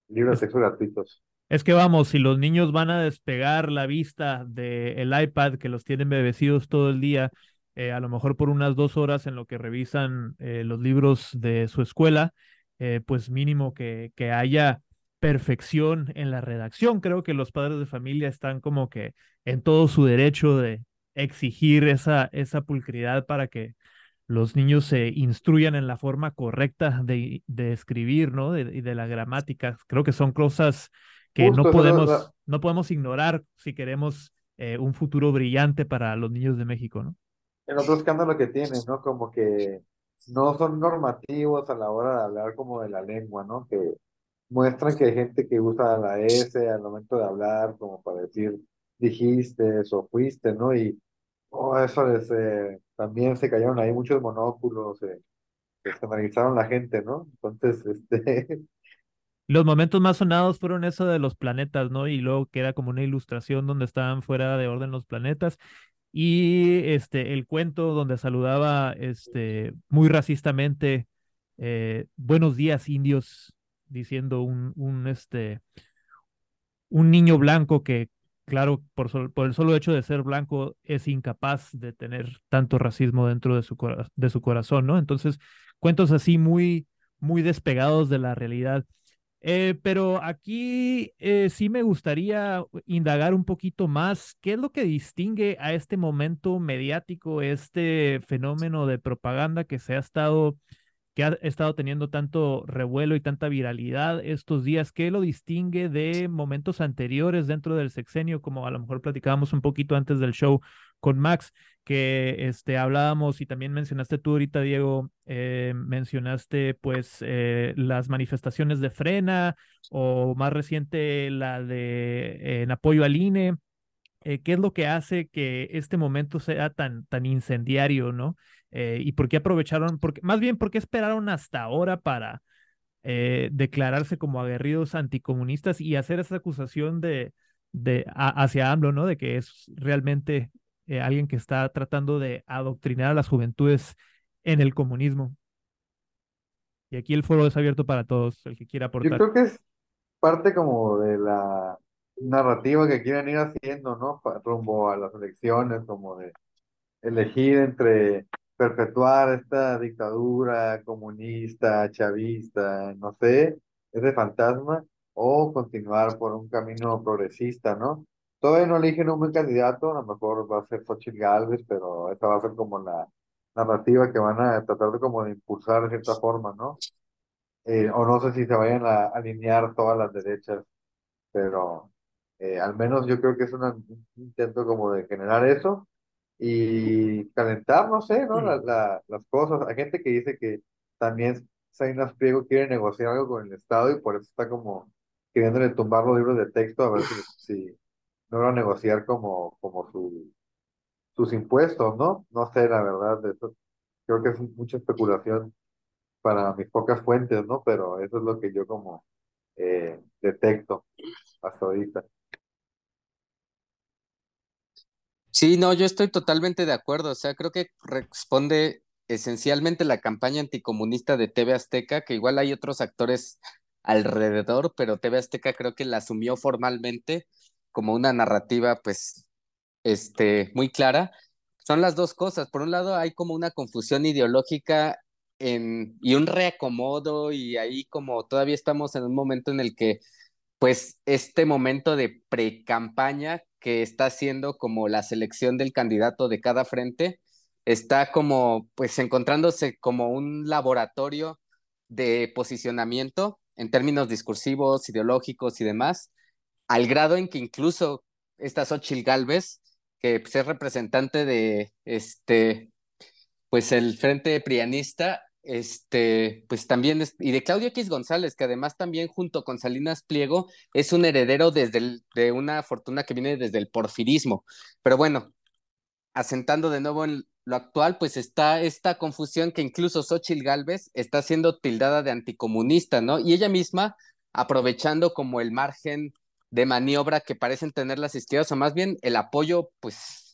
libros de texto gratuitos. Es que vamos, si los niños van a despegar la vista del iPad que los tienen bebecidos todo el día, eh, a lo mejor por unas dos horas en lo que revisan eh, los libros de su escuela, eh, pues mínimo que, que haya perfección en la redacción. Creo que los padres de familia están como que en todo su derecho de exigir esa, esa pulcridad para que los niños se instruyan en la forma correcta de, de escribir, ¿no? Y de, la gramática. Creo que son cosas que no, podemos, no podemos ignorar si queremos eh, un futuro brillante para los niños de México, ¿no? El otro escándalo que tiene, ¿no? Como que no son normativos a la hora de hablar como de la lengua, ¿no? Que muestran que hay gente que usa la S al momento de hablar como para decir dijiste o fuiste, ¿no? Y oh, eso les, eh, también se cayeron ahí muchos monóculos, eh, se escandalizaron la gente, ¿no? Entonces, este, Los momentos más sonados fueron eso de los planetas, ¿no? Y luego que era como una ilustración donde estaban fuera de orden los planetas. Y este, el cuento donde saludaba este, muy racistamente, eh, buenos días indios, diciendo un, un, este, un niño blanco que, claro, por, el solo hecho de ser blanco, es incapaz de tener tanto racismo dentro de su, cora- de su corazón, ¿no? Entonces, cuentos así muy, muy despegados de la realidad. Eh, pero aquí eh, sí me gustaría indagar un poquito más, ¿qué es lo que distingue a este momento mediático, este fenómeno de propaganda que se ha estado, que ha estado teniendo tanto revuelo y tanta viralidad estos días? ¿Qué lo distingue de momentos anteriores dentro del sexenio, como a lo mejor platicábamos un poquito antes del show con Max? que este, hablábamos y también mencionaste tú ahorita, Diego, eh, mencionaste pues eh, las manifestaciones de Frena o más reciente la de en apoyo al INE. Eh, ¿Qué es lo que hace que este momento sea tan, tan incendiario, ¿no? Eh, y por qué aprovecharon, porque, más bien, por qué esperaron hasta ahora para eh, declararse como aguerridos anticomunistas y hacer esa acusación de, de a- hacia AMLO, ¿no? De que es realmente alguien que está tratando de adoctrinar a las juventudes en el comunismo. Y aquí el foro es abierto para todos, el que quiera yo aportar. creo que es parte como de la narrativa que quieren ir haciendo, ¿no? Rumbo a las elecciones, como de elegir entre perpetuar esta dictadura comunista, chavista, no sé, ese fantasma, o continuar por un camino progresista, ¿no? Todavía no eligen un buen candidato, a lo mejor va a ser Xochitl Gálvez, pero esa va a ser como la narrativa que van a tratar de como de impulsar de cierta forma, ¿no? Eh, o no sé si se vayan a alinear todas las derechas, pero eh, al menos yo creo que es una- un intento como de generar eso y calentar, no sé, ¿no? La- la- las cosas. Hay gente que dice que también Salinas Pliego quiere negociar algo con el Estado y por eso está como queriéndole tumbar los libros de texto a ver si, si logra negociar como, como su, sus impuestos, ¿no? No sé, la verdad, de eso creo que es mucha especulación para mis pocas fuentes, ¿no? Pero eso es lo que yo como eh, detecto hasta ahorita. Sí, no, yo estoy totalmente de acuerdo. O sea, creo que responde esencialmente la campaña anticomunista de TV Azteca, que igual hay otros actores alrededor, pero TV Azteca creo que la asumió formalmente como una narrativa, pues, este, muy clara. Son las dos cosas. Por un lado, hay como una confusión ideológica en, y un reacomodo, y ahí como todavía estamos en un momento en el que pues este momento de pre-campaña que está siendo como la selección del candidato de cada frente, está como pues encontrándose como un laboratorio de posicionamiento en términos discursivos, ideológicos y demás, al grado en que incluso esta Xochitl Gálvez, que pues, es representante de este pues el Frente Prianista, este, pues también, es, y de Claudio X González, que además también junto con Salinas Pliego es un heredero desde de una fortuna que viene desde el porfirismo. Pero bueno, asentando de nuevo en lo actual, pues está esta confusión que incluso Xochitl Gálvez está siendo tildada de anticomunista, ¿no? Y ella misma aprovechando como el margen de maniobra que parecen tener las izquierdas, o más bien el apoyo, pues,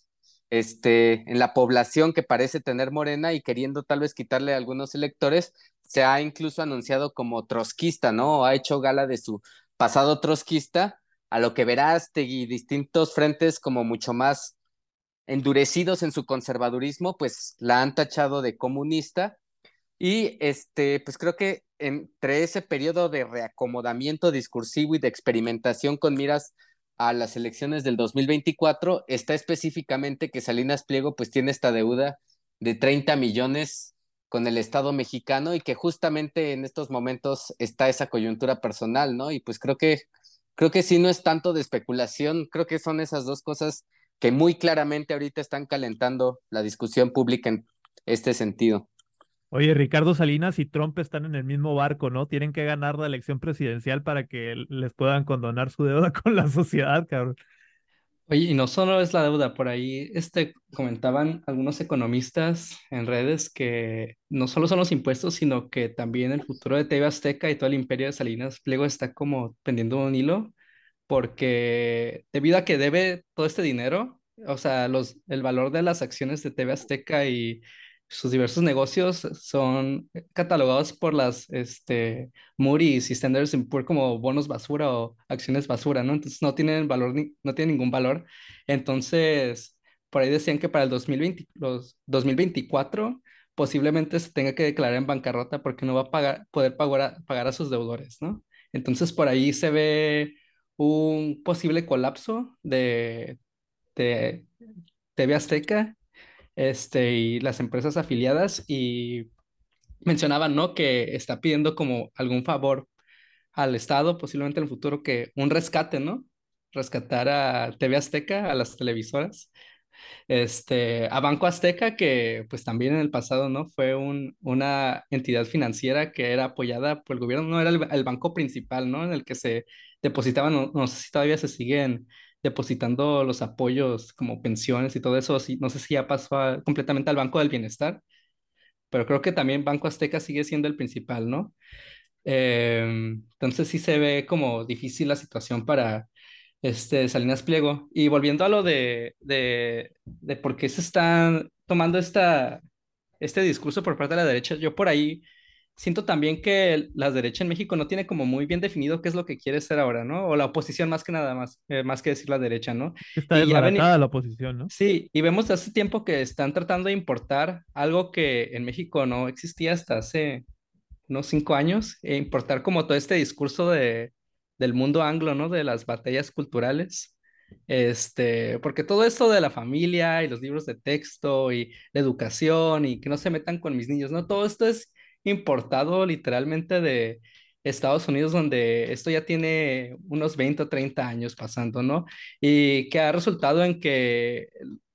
este, en la población que parece tener Morena y queriendo tal vez quitarle a algunos electores, se ha incluso anunciado como trotskista, ¿no? Ha hecho gala de su pasado trotskista, a lo que verás y distintos frentes como mucho más endurecidos en su conservadurismo, pues la han tachado de comunista. Y este, pues creo que entre ese periodo de reacomodamiento discursivo y de experimentación con miras a las elecciones del 2024 está específicamente que Salinas Pliego pues tiene esta deuda de 30 millones con el Estado mexicano y que justamente en estos momentos está esa coyuntura personal, ¿no? Y pues creo que creo que sí no es tanto de especulación, creo que son esas dos cosas que muy claramente ahorita están calentando la discusión pública en este sentido. Oye, Ricardo Salinas y Trump están en el mismo barco, ¿no? Tienen que ganar la elección presidencial para que les puedan condonar su deuda con la sociedad, cabrón. Oye, y no solo es la deuda, por ahí este, comentaban algunos economistas en redes que no solo son los impuestos, sino que también el futuro de TV Azteca y todo el imperio de Salinas Pliego está como pendiendo un hilo, porque debido a que debe todo este dinero, o sea, los, el valor de las acciones de TV Azteca y sus diversos negocios son catalogados por las este, Moody's y Standard Poor's como bonos basura o acciones basura, ¿no? Entonces no tienen valor, ni, no tienen ningún valor. Entonces, por ahí decían que para el 2020, los 2024 posiblemente se tenga que declarar en bancarrota porque no va a pagar, poder pagar a, pagar a sus deudores, ¿no? Entonces por ahí se ve un posible colapso de, de TV Azteca este, y las empresas afiliadas y mencionaban, ¿no? Que está pidiendo como algún favor al Estado, posiblemente en el futuro, que un rescate, ¿no? Rescatar a TV Azteca, a las televisoras, este, a Banco Azteca, que pues también en el pasado, ¿no? Fue un, una entidad financiera que era apoyada por el gobierno, no era el, banco principal, ¿no? En el que se depositaban, no, no sé si todavía se siguen depositando los apoyos como pensiones y todo eso. no sé si ya pasó completamente al Banco del Bienestar, pero creo que también Banco Azteca sigue siendo el principal, ¿no? Em, entonces sí se ve como difícil la situación para este, Salinas Pliego. Y volviendo a lo de, de, de por qué se están tomando esta, este discurso por parte de la derecha, yo por ahí siento también que la derecha en México no tiene como muy bien definido qué es lo que quiere ser ahora, ¿no? O la oposición más que nada más, eh, más que decir la derecha, ¿no? Está desbaratada la oposición, ¿no? Sí, y vemos hace tiempo que están tratando de importar algo que en México no existía hasta hace unos cinco años, e importar como todo este discurso de, del mundo anglo, ¿no? De las batallas culturales. Este, porque todo esto de la familia y los libros de texto y la educación y que no se metan con mis niños, ¿no? Todo esto es importado literalmente de Estados Unidos, donde esto ya tiene unos 20 o 30 años pasando, ¿no? Y que ha resultado en que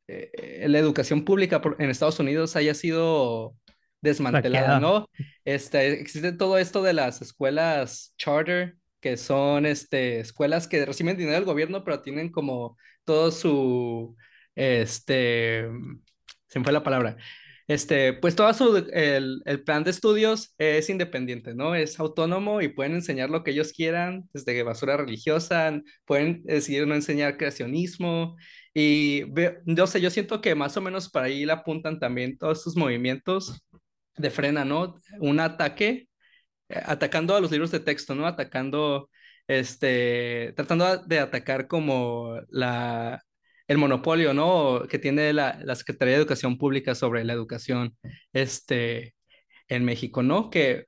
eh, la educación pública en Estados Unidos haya sido desmantelada, ¿no? Este, existe todo esto de las escuelas charter, que son este, escuelas que reciben dinero del gobierno, pero tienen como todo su, este, se me fue la palabra, este, pues todo su, el, el, plan de estudios es independiente, ¿no? Es autónomo y pueden enseñar lo que ellos quieran, desde basura religiosa, pueden decidir no enseñar creacionismo y yo sé, yo siento que más o menos para ahí le apuntan también todos sus movimientos de frena, ¿no? Un ataque, eh, atacando a los libros de texto, ¿no? Atacando, este, tratando de atacar como la, el monopolio, ¿no? Que tiene la, la, Secretaría de Educación Pública sobre la educación este, en México, ¿no? Que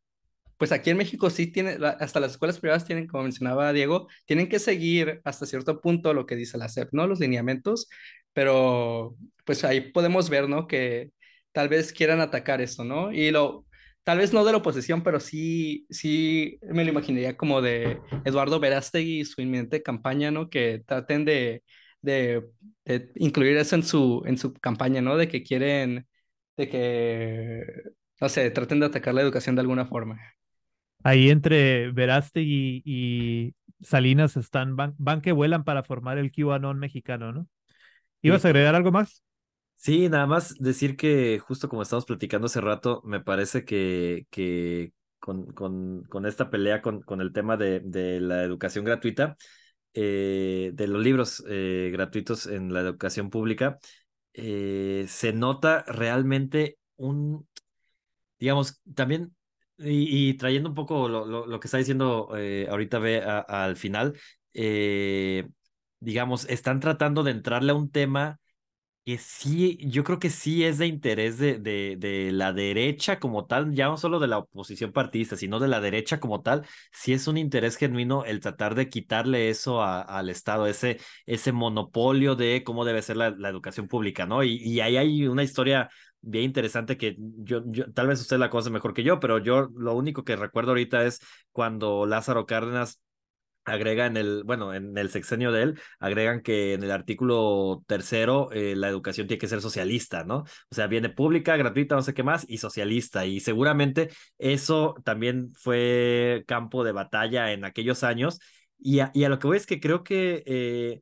pues aquí en México sí tiene, hasta las escuelas privadas tienen, como mencionaba Diego, tienen que seguir hasta cierto punto lo que dice la SEP, ¿no? Los lineamientos, pero pues ahí podemos ver, ¿no? Que tal vez quieran atacar eso, ¿no? Y lo, tal vez no de la oposición, pero sí, sí me lo imaginaría como de Eduardo Verástegui y su inminente campaña, ¿no? Que traten de de, incluir eso en su, en su campaña, ¿no? De que quieren, de que, no sé, traten de atacar la educación de alguna forma. Ahí entre Veraste y, Salinas están, van, que vuelan para formar el QAnon mexicano, ¿no? ¿Ibas a agregar algo más? Sí, nada más decir que justo como estamos platicando hace rato, me parece que, que con, con, con esta pelea con, con el tema de, de la educación gratuita, eh, de los libros eh, gratuitos en la educación pública, eh, se nota realmente un, digamos, también, y, trayendo un poco lo, lo, que está diciendo ahorita ve al final, digamos, están tratando de entrarle a un tema que sí, yo creo que sí es de interés de, de, de, la derecha como tal, ya no solo de la oposición partidista, sino de la derecha como tal, sí es un interés genuino el tratar de quitarle eso al Estado, ese, ese monopolio de cómo debe ser la, educación pública, ¿no? Y, y, ahí hay una historia bien interesante que yo, yo, tal vez usted la conoce mejor que yo, pero yo lo único que recuerdo ahorita es cuando Lázaro Cárdenas agrega en el, bueno, en el sexenio de él, agregan que en el artículo tercero eh, la educación tiene que ser socialista, ¿no? O sea, viene pública, gratuita, no sé qué más, y socialista. Y seguramente eso también fue campo de batalla en aquellos años. Y a, lo que voy es que creo que eh,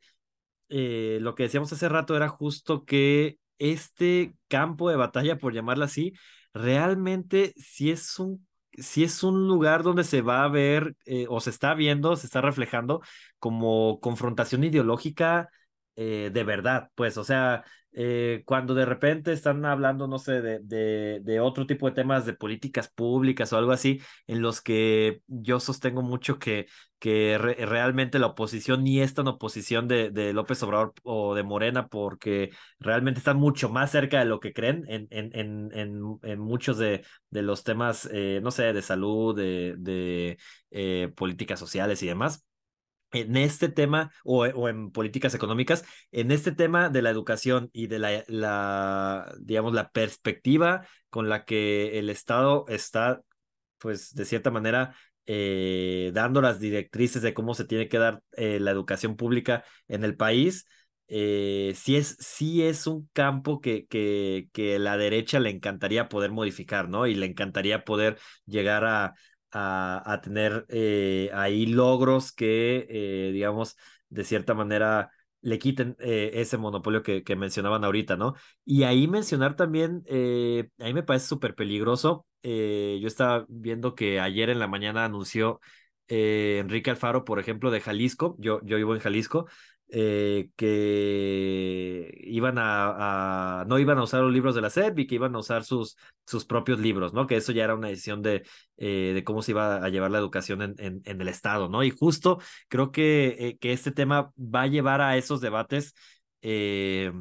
eh, lo que decíamos hace rato era justo que este campo de batalla, por llamarlo así, realmente sí es un si es un lugar donde se va a ver eh, o se está viendo, se está reflejando como confrontación ideológica eh, de verdad, pues, o sea, eh, cuando de repente están hablando, no sé, de, de, de, otro tipo de temas de políticas públicas o algo así, en los que yo sostengo mucho que, que re realmente la oposición ni es tan oposición de, de, López Obrador o de Morena, porque realmente están mucho más cerca de lo que creen en, en, en, en, en muchos de, de los temas, eh, no sé, de salud, de, de eh, políticas sociales y demás en este tema o, o, en políticas económicas, en este tema de la educación y de la, la, digamos, la perspectiva con la que el Estado está, pues, de cierta manera, eh, dando las directrices de cómo se tiene que dar eh, la educación pública en el país, eh, sí, es, es un campo que, que, que la derecha le encantaría poder modificar, ¿no? Y le encantaría poder llegar a, a, a tener eh, ahí logros que, eh, digamos, de cierta manera le quiten eh, ese monopolio que, que, mencionaban ahorita, ¿no? Y ahí mencionar también, eh, me parece súper peligroso. Eh, yo estaba viendo que ayer en la mañana anunció Enrique Alfaro, por ejemplo, de Jalisco. Yo, yo vivo en Jalisco eh, que iban a, no iban a usar los libros de la SEP y que iban a usar sus, sus propios libros, ¿no? Que eso ya era una decisión de, eh, de cómo se iba a llevar la educación en, en, el Estado, ¿no? Y justo creo que, eh, que este tema va a llevar a esos debates que,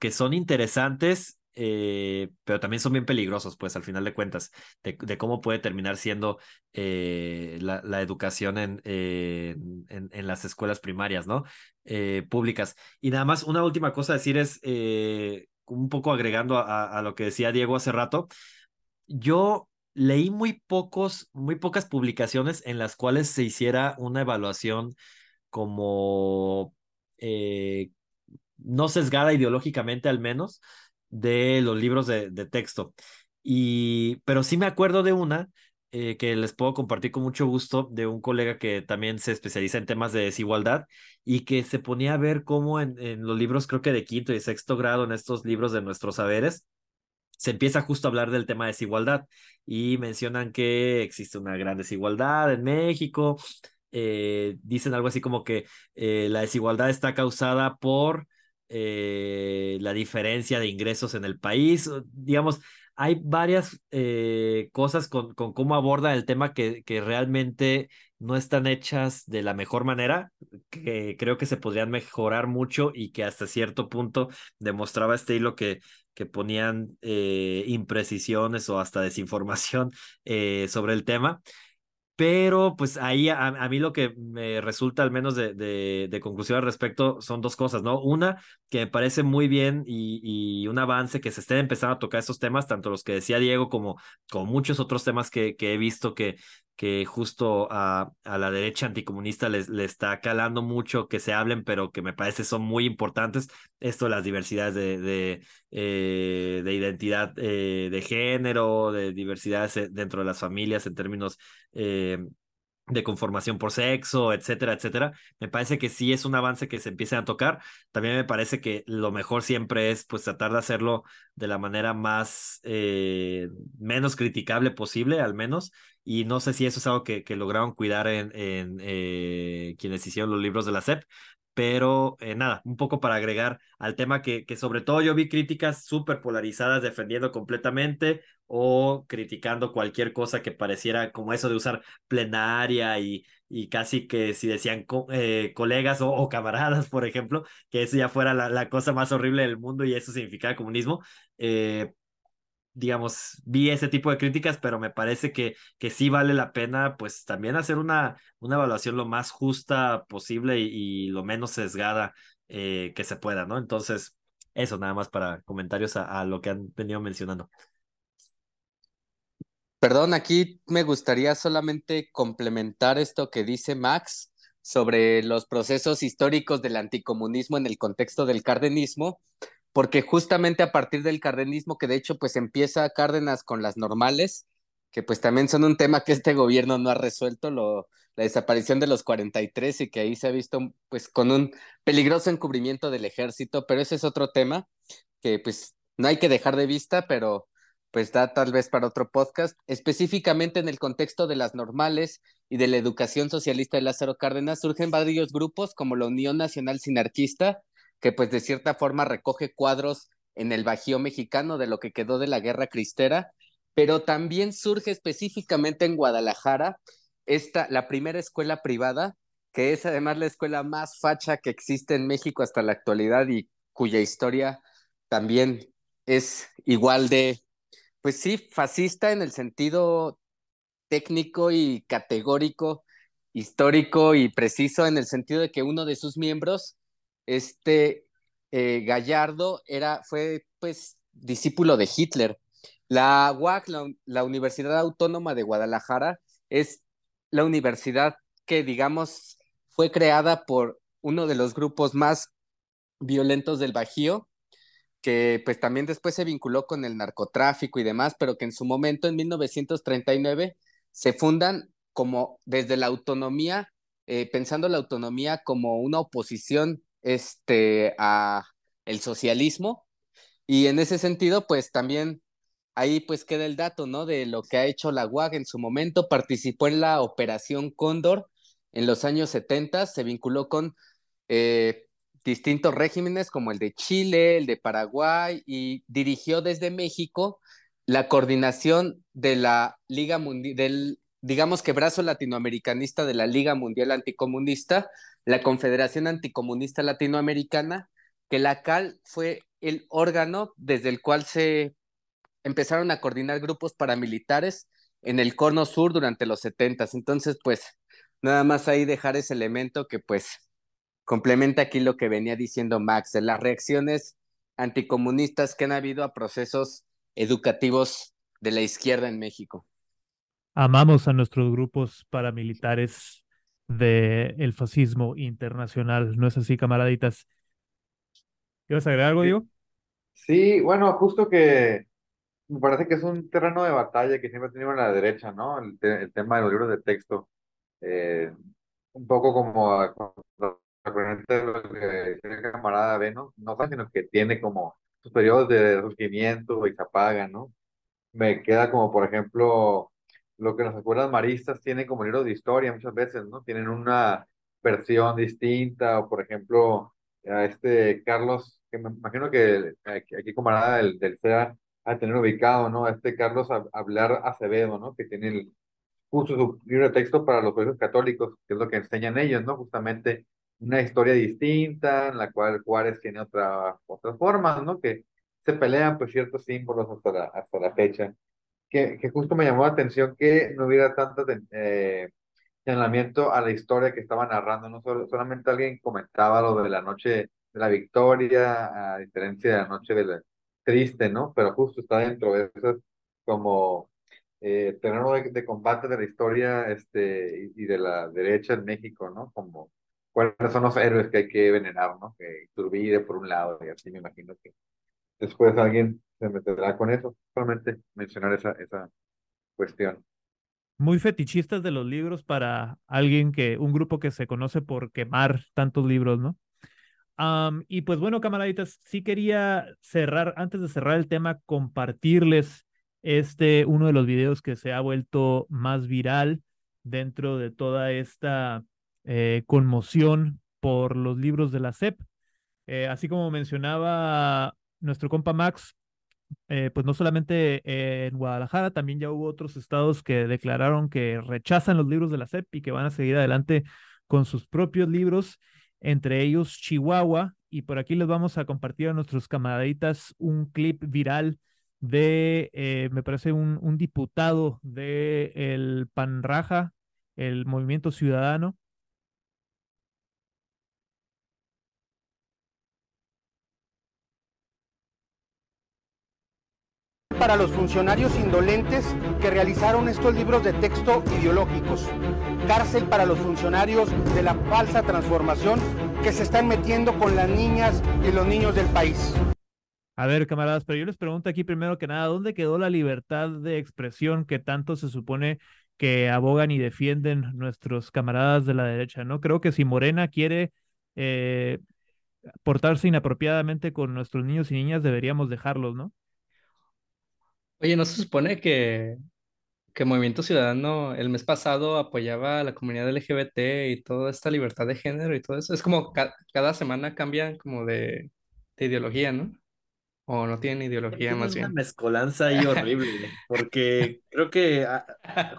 que son interesantes eh, pero también son bien peligrosos, pues al final de cuentas, de, cómo puede terminar siendo eh, la, la, educación en, eh, en, en, las escuelas primarias, ¿no? Públicas. Y nada más, una última cosa a decir es, un poco agregando a, a, lo que decía Diego hace rato, yo leí muy pocos, muy pocas publicaciones en las cuales se hiciera una evaluación como no sesgada ideológicamente al menos, de los libros de, de texto. Y, pero sí me acuerdo de una eh, que les puedo compartir con mucho gusto de un colega que también se especializa en temas de desigualdad y que se ponía a ver cómo en, en los libros, creo que de quinto y sexto grado, en estos libros de nuestros saberes, se empieza justo a hablar del tema de desigualdad y mencionan que existe una gran desigualdad en México. Eh, dicen algo así como que eh, la desigualdad está causada por eh, la diferencia de ingresos en el país. Digamos, hay varias eh, cosas con, con, cómo aborda el tema que, que realmente no están hechas de la mejor manera, que creo que se podrían mejorar mucho y que hasta cierto punto demostraba este hilo que, que ponían eh, imprecisiones o hasta desinformación sobre el tema pero pues ahí a, a, mí lo que me resulta al menos de, de, conclusión al respecto son dos cosas, ¿no? Una, que me parece muy bien y, y, un avance que se estén empezando a tocar estos temas, tanto los que decía Diego como, como muchos otros temas que, que he visto que, que justo a, a la derecha anticomunista le les está calando mucho que se hablen, pero que me parece son muy importantes. Esto las diversidades de, de, eh, de identidad eh, de género, de diversidades eh, dentro de las familias en términos de conformación por sexo, etcétera, etcétera. Me parece que sí es un avance que se empiece a tocar. También me parece que lo mejor siempre es pues tratar de hacerlo de la manera más eh, menos criticable posible, al menos. Y no sé si eso es algo que, lograron cuidar en, en eh, quienes hicieron los libros de la SEP, pero eh, nada, un poco para agregar al tema que, que sobre todo yo vi críticas súper polarizadas defendiendo completamente o criticando cualquier cosa que pareciera como eso de usar plenaria y, y casi que si decían co eh, colegas o, o, camaradas, por ejemplo, que eso ya fuera la, la, cosa más horrible del mundo y eso significaba comunismo. Eh, digamos, vi ese tipo de críticas, pero me parece que, que sí vale la pena, pues también hacer una, una evaluación lo más justa posible y, y lo menos sesgada eh, que se pueda, ¿no? Entonces, eso nada más para comentarios a, a, lo que han venido mencionando. Perdón, aquí me gustaría solamente complementar esto que dice Max sobre los procesos históricos del anticomunismo en el contexto del cardenismo, porque justamente a partir del cardenismo, que de hecho pues empieza Cárdenas con las normales, que pues también son un tema que este gobierno no ha resuelto, la desaparición de los 43 y que ahí se ha visto pues con un peligroso encubrimiento del ejército, pero ese es otro tema que pues no hay que dejar de vista, pero pues da tal vez para otro podcast, específicamente en el contexto de las normales y de la educación socialista de Lázaro Cárdenas, surgen varios grupos como la Unión Nacional Sinarquista, que pues de cierta forma recoge cuadros en el Bajío mexicano de lo que quedó de la Guerra Cristera, pero también surge específicamente en Guadalajara esta, la primera escuela privada, que es además la escuela más facha que existe en México hasta la actualidad y cuya historia también es igual de pues sí, fascista en el sentido técnico y categórico, histórico y preciso, en el sentido de que uno de sus miembros, este eh, Gallardo, era, fue pues discípulo de Hitler. La UAC, la, Universidad Autónoma de Guadalajara, es la universidad que, digamos, fue creada por uno de los grupos más violentos del Bajío, que pues también después se vinculó con el narcotráfico y demás, pero que en su momento, en 1939, se fundan como desde la autonomía, eh, pensando la autonomía como una oposición este, a el socialismo. Y en ese sentido, pues también ahí pues queda el dato, ¿no? De lo que ha hecho la UAG en su momento, participó en la Operación Cóndor en los años 70, se vinculó con eh, distintos regímenes como el de Chile, el de Paraguay y dirigió desde México la coordinación de la Liga Mundial, del, digamos que brazo latinoamericanista de la Liga Mundial Anticomunista, la Confederación Anticomunista Latinoamericana, que la CAL fue el órgano desde el cual se empezaron a coordinar grupos paramilitares en el Cono Sur durante los 70. Entonces, pues, nada más ahí dejar ese elemento que pues complementa aquí lo que venía diciendo Max, de las reacciones anticomunistas que han habido a procesos educativos de la izquierda en México. Amamos a nuestros grupos paramilitares del fascismo internacional, ¿no es así, camaraditas? ¿Quieres agregar algo, Diego? Sí, bueno, justo que me parece que es un terreno de batalla que siempre ha tenido en la derecha, ¿no? El, tema de los libros de texto. Eh, un poco como de lo que tiene camarada B, ¿no? No sino que tiene como sus periodos de surgimiento y se apaga, ¿no? Me queda como, por ejemplo, lo que las escuelas maristas tienen como libros de historia muchas veces, ¿no? Tienen una versión distinta, o por ejemplo, a este Carlos, que me imagino que aquí, camarada del, del CEA a tener ubicado, ¿no? A este Carlos Hablar Acevedo, ¿no? Que tiene el, justo su libro de texto para los colegios católicos, que es lo que enseñan ellos, ¿no? Justamente una historia distinta, en la cual Juárez tiene otra, otras formas, ¿no? Que se pelean pues ciertos símbolos hasta la, hasta la fecha. Que, que justo me llamó la atención que no hubiera tanto eh, señalamiento a la historia que estaba narrando, ¿no? solamente alguien comentaba lo de la noche de la victoria, a diferencia de la noche de la triste, ¿no? Pero justo está dentro de eso como eh, terreno de, de, combate de la historia este, y, y de la derecha en México, ¿no? Como cuáles son los héroes que hay que venerar, ¿no? Que Iturbide por un lado y así me imagino que después alguien se meterá con eso, solamente mencionar esa, esa cuestión. Muy fetichistas de los libros para alguien que, un grupo que se conoce por quemar tantos libros, ¿no? y pues bueno, camaraditas, sí quería cerrar, antes de cerrar el tema, compartirles este, uno de los videos que se ha vuelto más viral dentro de toda esta eh, conmoción por los libros de la SEP. Eh, así como mencionaba nuestro compa Max, eh, pues no solamente en Guadalajara, también ya hubo otros estados que declararon que rechazan los libros de la SEP y que van a seguir adelante con sus propios libros, entre ellos Chihuahua. Y por aquí les vamos a compartir a nuestros camaraditas un clip viral de, me parece, un, diputado de el PANRAJA, el Movimiento Ciudadano, para los funcionarios indolentes que realizaron estos libros de texto ideológicos. Cárcel para los funcionarios de la falsa transformación que se están metiendo con las niñas y los niños del país. A ver, camaradas, pero yo les pregunto aquí primero que nada, ¿dónde quedó la libertad de expresión que tanto se supone que abogan y defienden nuestros camaradas de la derecha? No creo que si Morena quiere eh, portarse inapropiadamente con nuestros niños y niñas, deberíamos dejarlos, ¿no? Oye, ¿no se supone que, que Movimiento Ciudadano el mes pasado apoyaba a la comunidad LGBT y toda esta libertad de género y todo eso? Es como cada semana cambian como de, de ideología, ¿no? O no tienen ideología más bien. Una mezcolanza ahí horrible, porque creo que ah,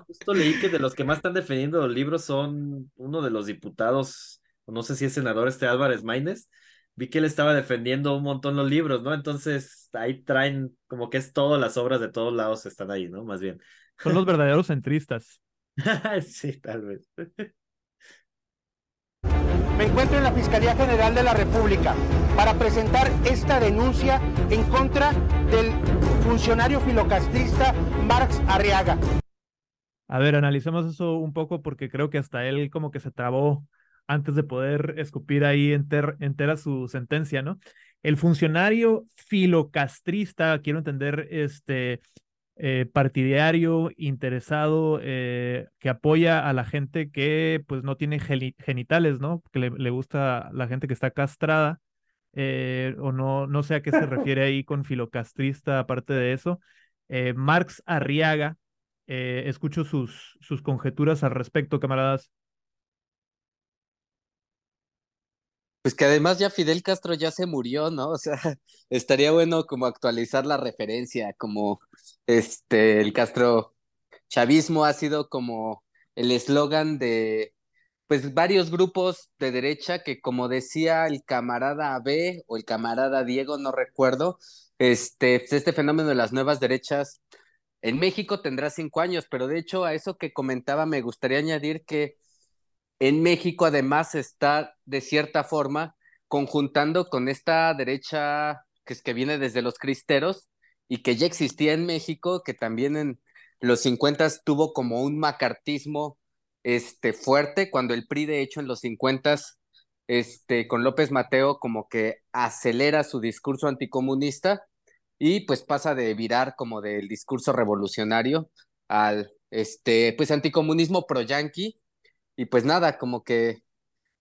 justo leí que de los que más están defendiendo los libros son uno de los diputados, no sé si es senador este Álvarez Maínez, vi que él estaba defendiendo un montón los libros, ¿no? Entonces ahí traen como que es todas las obras de todos lados están ahí, ¿no? Más bien. Son los verdaderos centristas. sí, tal vez. Me encuentro en la Fiscalía General de la República para presentar esta denuncia en contra del funcionario filocastrista Marx Arriaga. A ver, analicemos eso un poco porque creo que hasta él como que se trabó antes de poder escupir ahí entera su sentencia, ¿no? El funcionario filocastrista, quiero entender, este eh, partidario, interesado, eh, que apoya a la gente que pues no tiene genitales, ¿no? Que le, gusta la gente que está castrada, eh, o no, no sé a qué se refiere ahí con filocastrista, aparte de eso. Marx Arriaga, escucho sus, sus conjeturas al respecto, camaradas. Pues que además ya Fidel Castro ya se murió, ¿no? O sea, estaría bueno como actualizar la referencia, como este, el Castro chavismo ha sido como el eslogan de, pues, varios grupos de derecha que, como decía el camarada B o el camarada Diego, no recuerdo, este, pues, este fenómeno de las nuevas derechas en México tendrá cinco años, pero de hecho a eso que comentaba me gustaría añadir que en México además está de cierta forma conjuntando con esta derecha que, es, que viene desde los cristeros y que ya existía en México, que también en los 50 tuvo como un macartismo este, fuerte, cuando el PRI de hecho en los 50 este, con López Mateo como que acelera su discurso anticomunista y pues pasa de virar como del discurso revolucionario al este, pues anticomunismo pro-yanqui y pues nada, como que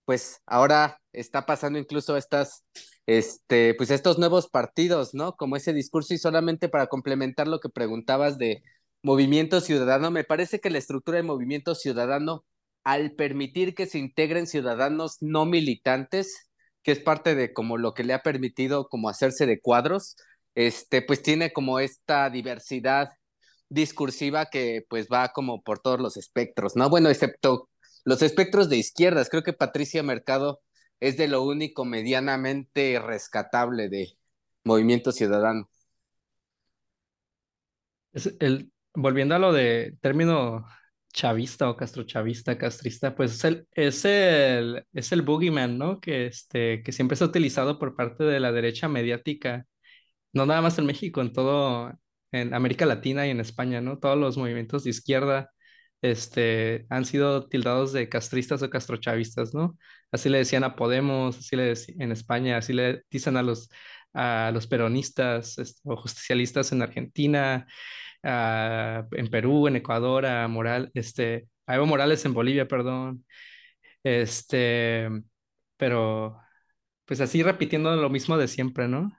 pues ahora está pasando incluso estas, este, pues estos nuevos partidos, ¿no? Como ese discurso y solamente para complementar lo que preguntabas de movimiento ciudadano, me parece que la estructura de movimiento ciudadano, al permitir que se integren ciudadanos no militantes, que es parte de como lo que le ha permitido como hacerse de cuadros, este, pues tiene como esta diversidad discursiva que pues va como por todos los espectros, ¿no? Bueno, excepto los espectros de izquierdas, creo que Patricia Mercado es de lo único medianamente rescatable de Movimiento Ciudadano. El, volviendo a lo de término chavista o castrochavista, castrista, pues es el, es el, es el boogeyman, ¿no? Que, este, que siempre se ha utilizado por parte de la derecha mediática, no nada más en México, en todo, en América Latina y en España, ¿no? Todos los movimientos de izquierda este, han sido tildados de castristas o castrochavistas, ¿no? Así le decían a Podemos, así le en España, así le dicen a los, a los peronistas este, o justicialistas en Argentina, en Perú, en Ecuador, a Moral, este, a Evo Morales en Bolivia, perdón. Este, pero pues así repitiendo lo mismo de siempre, ¿no?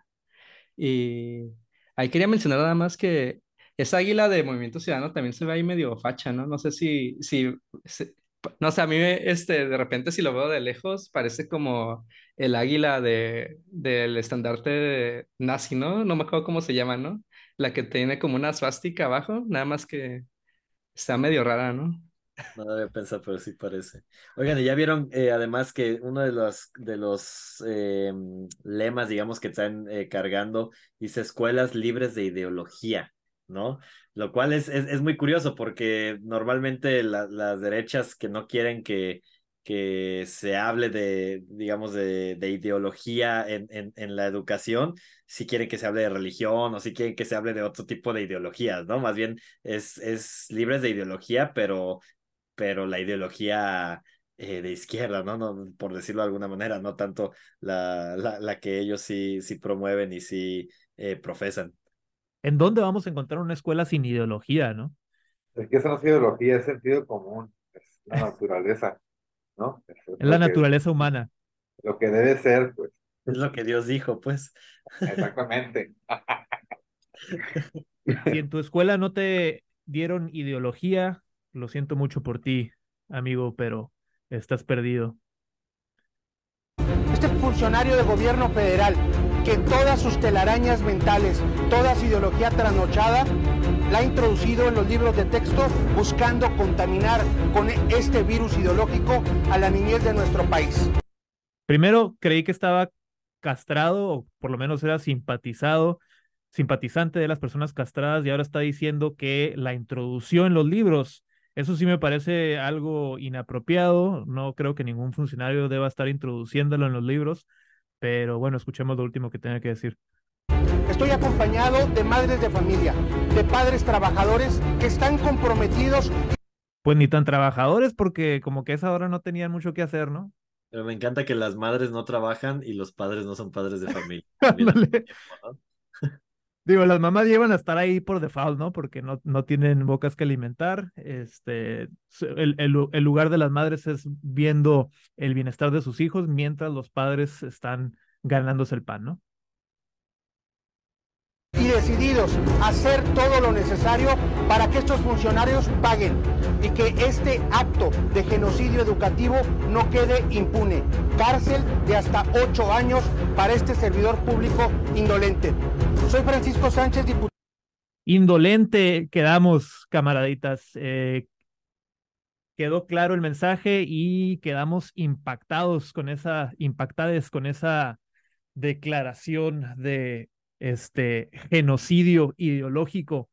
Y ahí quería mencionar nada más que esa águila de Movimiento Ciudadano también se ve ahí medio facha, ¿no? No sé si, si, no sé, a mí este, de repente si lo veo de lejos parece como el águila de, del estandarte nazi, ¿no? No me acuerdo cómo se llama, ¿no? La que tiene como una swastika abajo, nada más que está medio rara, ¿no? No había pensado, pero sí parece. Oigan, ya vieron eh, además que uno de los, de los eh, lemas, digamos, que están eh, cargando, dice escuelas libres de ideología. ¿No? Lo cual es, es, muy curioso porque normalmente las derechas que no quieren que, que se hable de, digamos, de, de ideología en, en, en, la educación, si quieren que se hable de religión o si quieren que se hable de otro tipo de ideologías, ¿no? Más bien es, es libre de ideología, pero, pero la ideología eh, de izquierda, ¿no? ¿no? Por decirlo de alguna manera, no tanto la, la, la que ellos sí, sí promueven y sí eh, profesan. ¿En dónde vamos a encontrar una escuela sin ideología, no? Es que esa no es ideología, es sentido común, es la naturaleza. ¿no? Es, es la naturaleza humana. Lo que debe ser, pues. Es lo que Dios dijo, pues. Exactamente. si en tu escuela no te dieron ideología, lo siento mucho por ti, amigo, pero estás perdido. Este funcionario de gobierno federal, que todas sus telarañas mentales, toda su ideología trasnochada, la ha introducido en los libros de texto buscando contaminar con este virus ideológico a la niñez de nuestro país. Primero creí que estaba castrado, o por lo menos era simpatizado, simpatizante de las personas castradas, y ahora está diciendo que la introdució en los libros. Eso sí me parece algo inapropiado. No creo que ningún funcionario deba estar introduciéndolo en los libros, pero bueno, escuchemos lo último que tenga que decir. Estoy acompañado de madres de familia, de padres trabajadores que están comprometidos. Pues ni tan trabajadores porque como que a esa hora no tenían mucho que hacer, ¿no? Pero me encanta que las madres no trabajan y los padres no son padres de familia. Digo, las mamás llevan a estar ahí por default, ¿no? Porque no, no tienen bocas que alimentar. Este, el, el, el, lugar de las madres es viendo el bienestar de sus hijos mientras los padres están ganándose el pan, ¿no? Decididos a hacer todo lo necesario para que estos funcionarios paguen y que este acto de genocidio educativo no quede impune. Cárcel de hasta ocho años para este servidor público indolente. Soy Francisco Sánchez, diputado. Indolente quedamos, camaraditas. Eh, quedó claro el mensaje y quedamos impactados con esa, impactadas con esa declaración de este genocidio ideológico.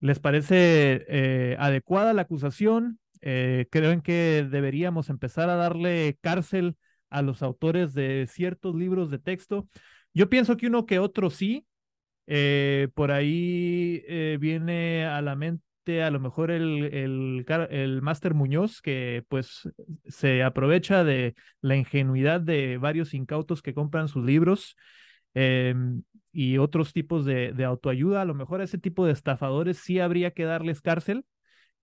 ¿Les parece eh, adecuada la acusación? Eh, ¿Creen que deberíamos empezar a darle cárcel a los autores de ciertos libros de texto? Yo pienso que uno que otro sí. Eh, por ahí eh, viene a la mente a lo mejor el, el, el Máster Muñoz, que pues se aprovecha de la ingenuidad de varios incautos que compran sus libros eh, y otros tipos de, de, autoayuda. A lo mejor a ese tipo de estafadores sí habría que darles cárcel.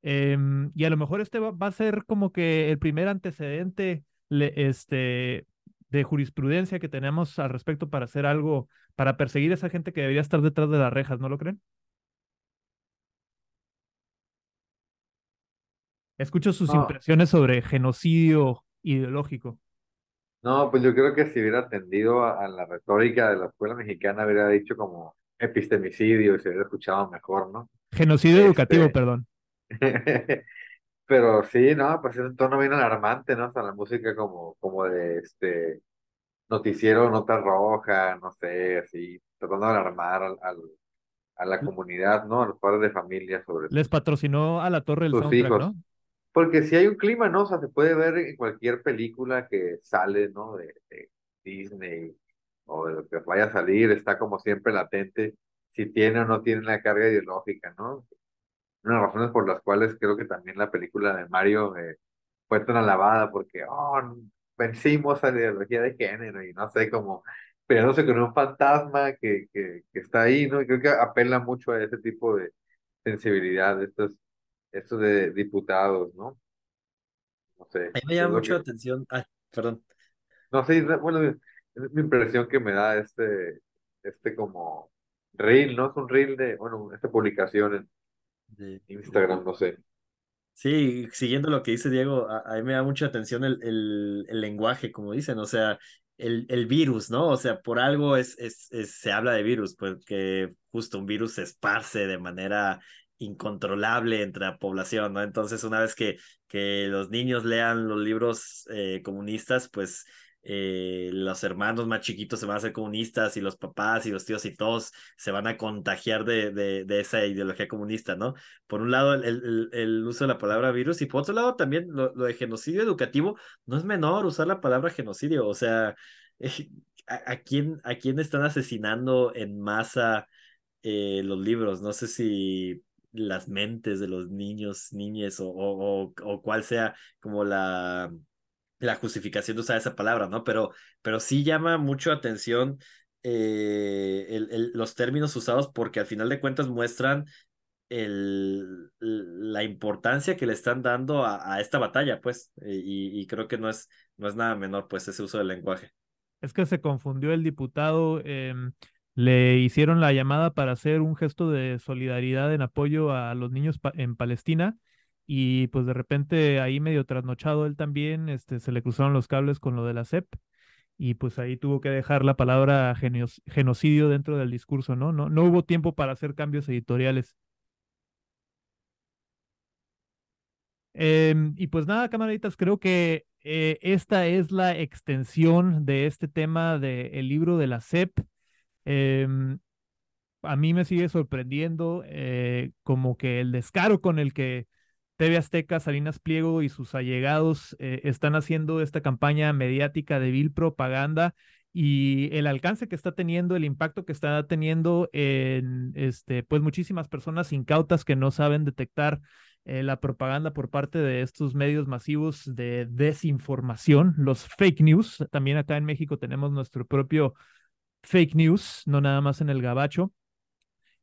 Eh, y a lo mejor este va, va, a ser como que el primer antecedente le, este, de jurisprudencia que tenemos al respecto para hacer algo, para perseguir a esa gente que debería estar detrás de las rejas, ¿no lo creen? Escucho sus no. impresiones sobre genocidio ideológico. No, pues yo creo que si hubiera atendido a, a, la retórica de la escuela mexicana, hubiera dicho como epistemicidio y se hubiera escuchado mejor, ¿no? Genocidio este... educativo, perdón. Pero sí, no, pues es un tono bien alarmante, ¿no? Hasta la música como, como de este noticiero, nota roja, no sé, así, tratando de alarmar al, al, a la comunidad, ¿no? A los padres de familia sobre Les patrocinó a la torre el soundtrack, hijos. ¿no? Porque si hay un clima, ¿no? O sea, se puede ver en cualquier película que sale, ¿no? De, de Disney o de lo que vaya a salir, está como siempre latente si tiene o no tiene la carga ideológica, ¿no? Una de las razones por las cuales creo que también la película de Mario eh, fue tan alabada, porque, oh, vencimos a la ideología de género y no sé, como peleándose con un fantasma que, que, que está ahí, ¿no? Y creo que apela mucho a ese tipo de sensibilidad de estos estos de diputados, ¿no? No sé. A mí me llama mucho la que... atención. Ah, perdón. No sé, sí, bueno, es mi impresión que me da este, este como reel, ¿no? Es un reel de, bueno, esta publicación en de... Instagram, no sé. Sí, siguiendo lo que dice Diego, a, a mí me da mucha atención el, el, el, lenguaje, como dicen, o sea, el, el virus, ¿no? O sea, por algo es, es, es, se habla de virus, porque justo un virus se esparce de manera incontrolable entre la población, ¿no? Entonces, una vez que, que los niños lean los libros eh, comunistas, pues eh, los hermanos más chiquitos se van a hacer comunistas y los papás y los tíos y todos se van a contagiar de, de, esa ideología comunista, ¿no? Por un lado, el, el, uso de la palabra virus y por otro lado también lo, de genocidio educativo, no es menor usar la palabra genocidio, o sea, ¿a, quién, ¿a quién están asesinando en masa eh, los libros? No sé si las mentes de los niños, niñes o, o, o cuál sea como la la justificación de usar esa palabra, ¿no? Pero, pero sí llama mucho atención eh, el, los términos usados porque al final de cuentas muestran el, la importancia que le están dando a, esta batalla, pues, eh, y, creo que no es, no es nada menor, pues, ese uso del lenguaje. Es que se confundió el diputado, em, le hicieron la llamada para hacer un gesto de solidaridad en apoyo a los niños en Palestina y pues de repente ahí medio trasnochado él también, este, se le cruzaron los cables con lo de la CEP y pues ahí tuvo que dejar la palabra genocidio dentro del discurso, ¿no? No, no hubo tiempo para hacer cambios editoriales. Em, y pues nada, camaraditas, creo que eh, esta es la extensión de este tema del libro de la CEP. Em, a mí me sigue sorprendiendo eh, como que el descaro con el que TV Azteca, Salinas Pliego y sus allegados eh, están haciendo esta campaña mediática de vil propaganda y el alcance que está teniendo, el impacto que está teniendo en este, pues muchísimas personas incautas que no saben detectar eh, la propaganda por parte de estos medios masivos de desinformación, los fake news. También acá en México tenemos nuestro propio fake news, no nada más en el gabacho.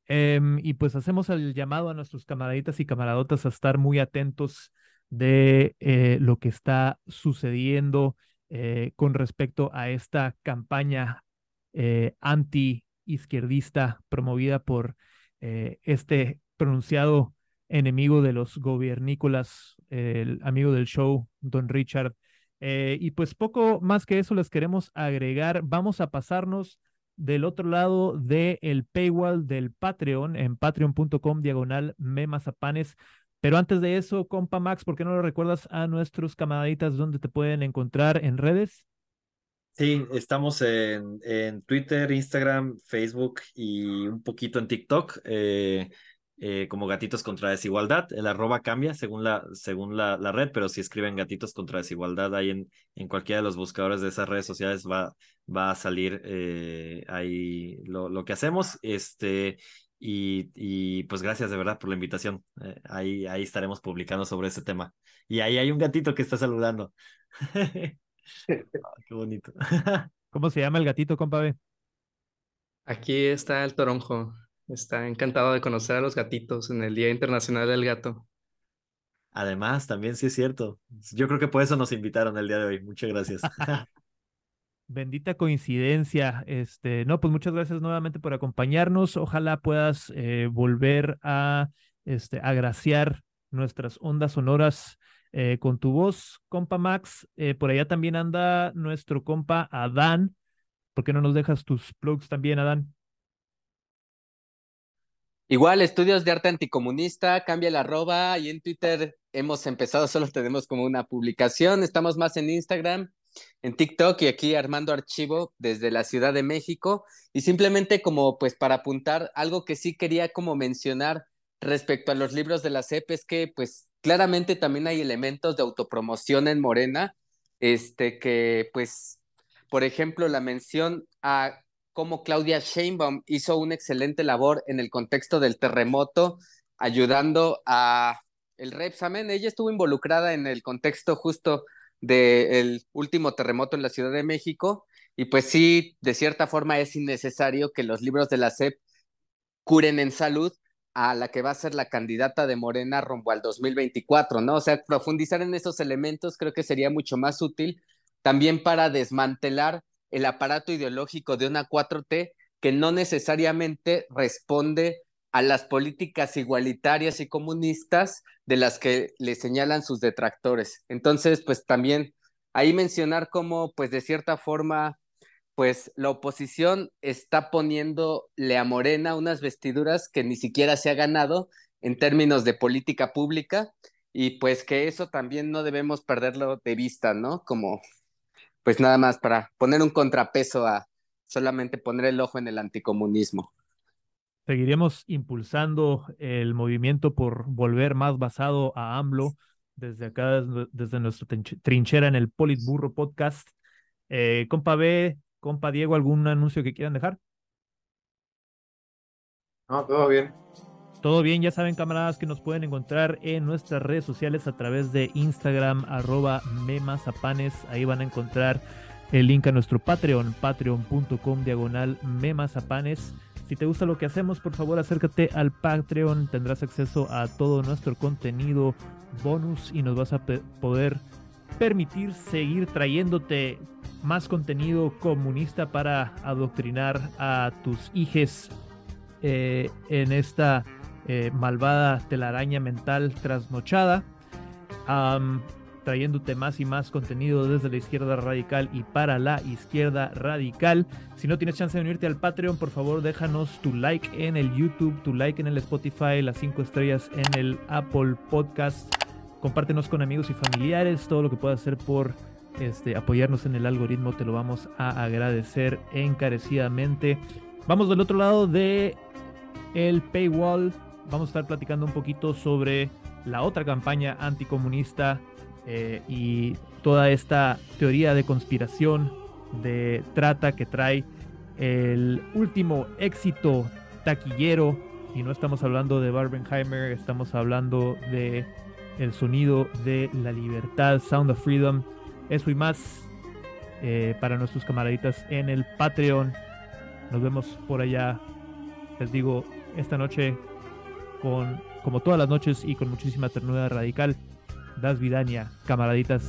Em, y pues hacemos el llamado a nuestros camaraditas y camaradotas a estar muy atentos de eh, lo que está sucediendo eh, con respecto a esta campaña eh, anti-izquierdista promovida por este pronunciado enemigo de los gobiernícolas, el amigo del show, don Richard. y pues poco más que eso les queremos agregar. Vamos a pasarnos del otro lado del el paywall del Patreon en patreon.com diagonal memazapanes. Pero antes de eso, compa Max, ¿por qué no lo recuerdas a nuestros camaraditas donde te pueden encontrar en redes? Sí, estamos en, en Twitter, Instagram, Facebook y un poquito en TikTok. Eh, eh, como Gatitos contra Desigualdad. El arroba cambia según la, según la, la, red, pero si escriben Gatitos contra Desigualdad ahí en, en cualquiera de los buscadores de esas redes sociales va, va a salir eh, ahí lo, lo, que hacemos. Este, y, y, pues gracias de verdad por la invitación. Eh, ahí, ahí estaremos publicando sobre ese tema. Y ahí hay un gatito que está saludando. Ah, qué bonito. ¿Cómo se llama el gatito, compa B? Aquí está el toronjo. Está encantado de conocer a los gatitos en el Día Internacional del Gato. Además, también sí es cierto. Yo creo que por eso nos invitaron el día de hoy. Muchas gracias. Bendita coincidencia. Este, no, pues muchas gracias nuevamente por acompañarnos. Ojalá puedas eh, volver a este, agraciar nuestras ondas sonoras eh, con tu voz, compa Max. Eh, por allá también anda nuestro compa Adán. ¿Por qué no nos dejas tus plugs también, Adán? Igual, estudios de arte anticomunista, cambia el arroba y en Twitter hemos empezado, solo tenemos como una publicación, estamos más en Instagram, en TikTok y aquí armando archivo desde la Ciudad de México. Y simplemente como pues para apuntar algo que sí quería como mencionar respecto a los libros de la CEP es que pues claramente también hay elementos de autopromoción en Morena, este que pues por ejemplo la mención a cómo Claudia Sheinbaum hizo una excelente labor en el contexto del terremoto, ayudando a el Repsamen. Ella estuvo involucrada en el contexto justo del último terremoto en la Ciudad de México y pues sí, de cierta forma es innecesario que los libros de la SEP curen en salud a la que va a ser la candidata de Morena rumbo al 2024, ¿no? O sea, profundizar en esos elementos creo que sería mucho más útil también para desmantelar el aparato ideológico de una 4T que no necesariamente responde a las políticas igualitarias y comunistas de las que le señalan sus detractores. Entonces, pues también ahí mencionar cómo, pues de cierta forma, pues la oposición está poniéndole a Morena unas vestiduras que ni siquiera se ha ganado en términos de política pública y pues que eso también no debemos perderlo de vista, ¿no? Como pues nada más para poner un contrapeso a solamente poner el ojo en el anticomunismo. Seguiremos impulsando el movimiento por volver más basado a AMLO desde acá, desde nuestra trinchera en el Politburro Podcast. Eh, compa B, compa Diego, ¿algún anuncio que quieran dejar? No, todo bien. Todo bien, ya saben camaradas que nos pueden encontrar en nuestras redes sociales a través de Instagram, arroba memazapanes. Ahí van a encontrar el link a nuestro Patreon, patreon.com diagonal memazapanes. Si te gusta lo que hacemos, por favor acércate al Patreon, tendrás acceso a todo nuestro contenido bonus y nos vas a poder permitir seguir trayéndote más contenido comunista para adoctrinar a tus hijes eh, en esta eh, malvada telaraña mental trasnochada trayéndote más y más contenido desde la izquierda radical y para la izquierda radical. Si no tienes chance de unirte al Patreon, por favor déjanos tu like en el YouTube, tu like en el Spotify, las cinco estrellas en el Apple Podcast. Compártenos con amigos y familiares, todo lo que puedas hacer por este, apoyarnos en el algoritmo, te lo vamos a agradecer encarecidamente. Vamos del otro lado de el paywall. Vamos a estar platicando un poquito sobre la otra campaña anticomunista eh, y toda esta teoría de conspiración, de trata que trae el último éxito taquillero, y no estamos hablando de Barbenheimer, estamos hablando de el sonido de la libertad, Sound of Freedom, eso y más eh, para nuestros camaraditas en el Patreon. Nos vemos por allá, les digo, esta noche con, como todas las noches y con muchísima ternura radical. Das Vidania, camaraditas.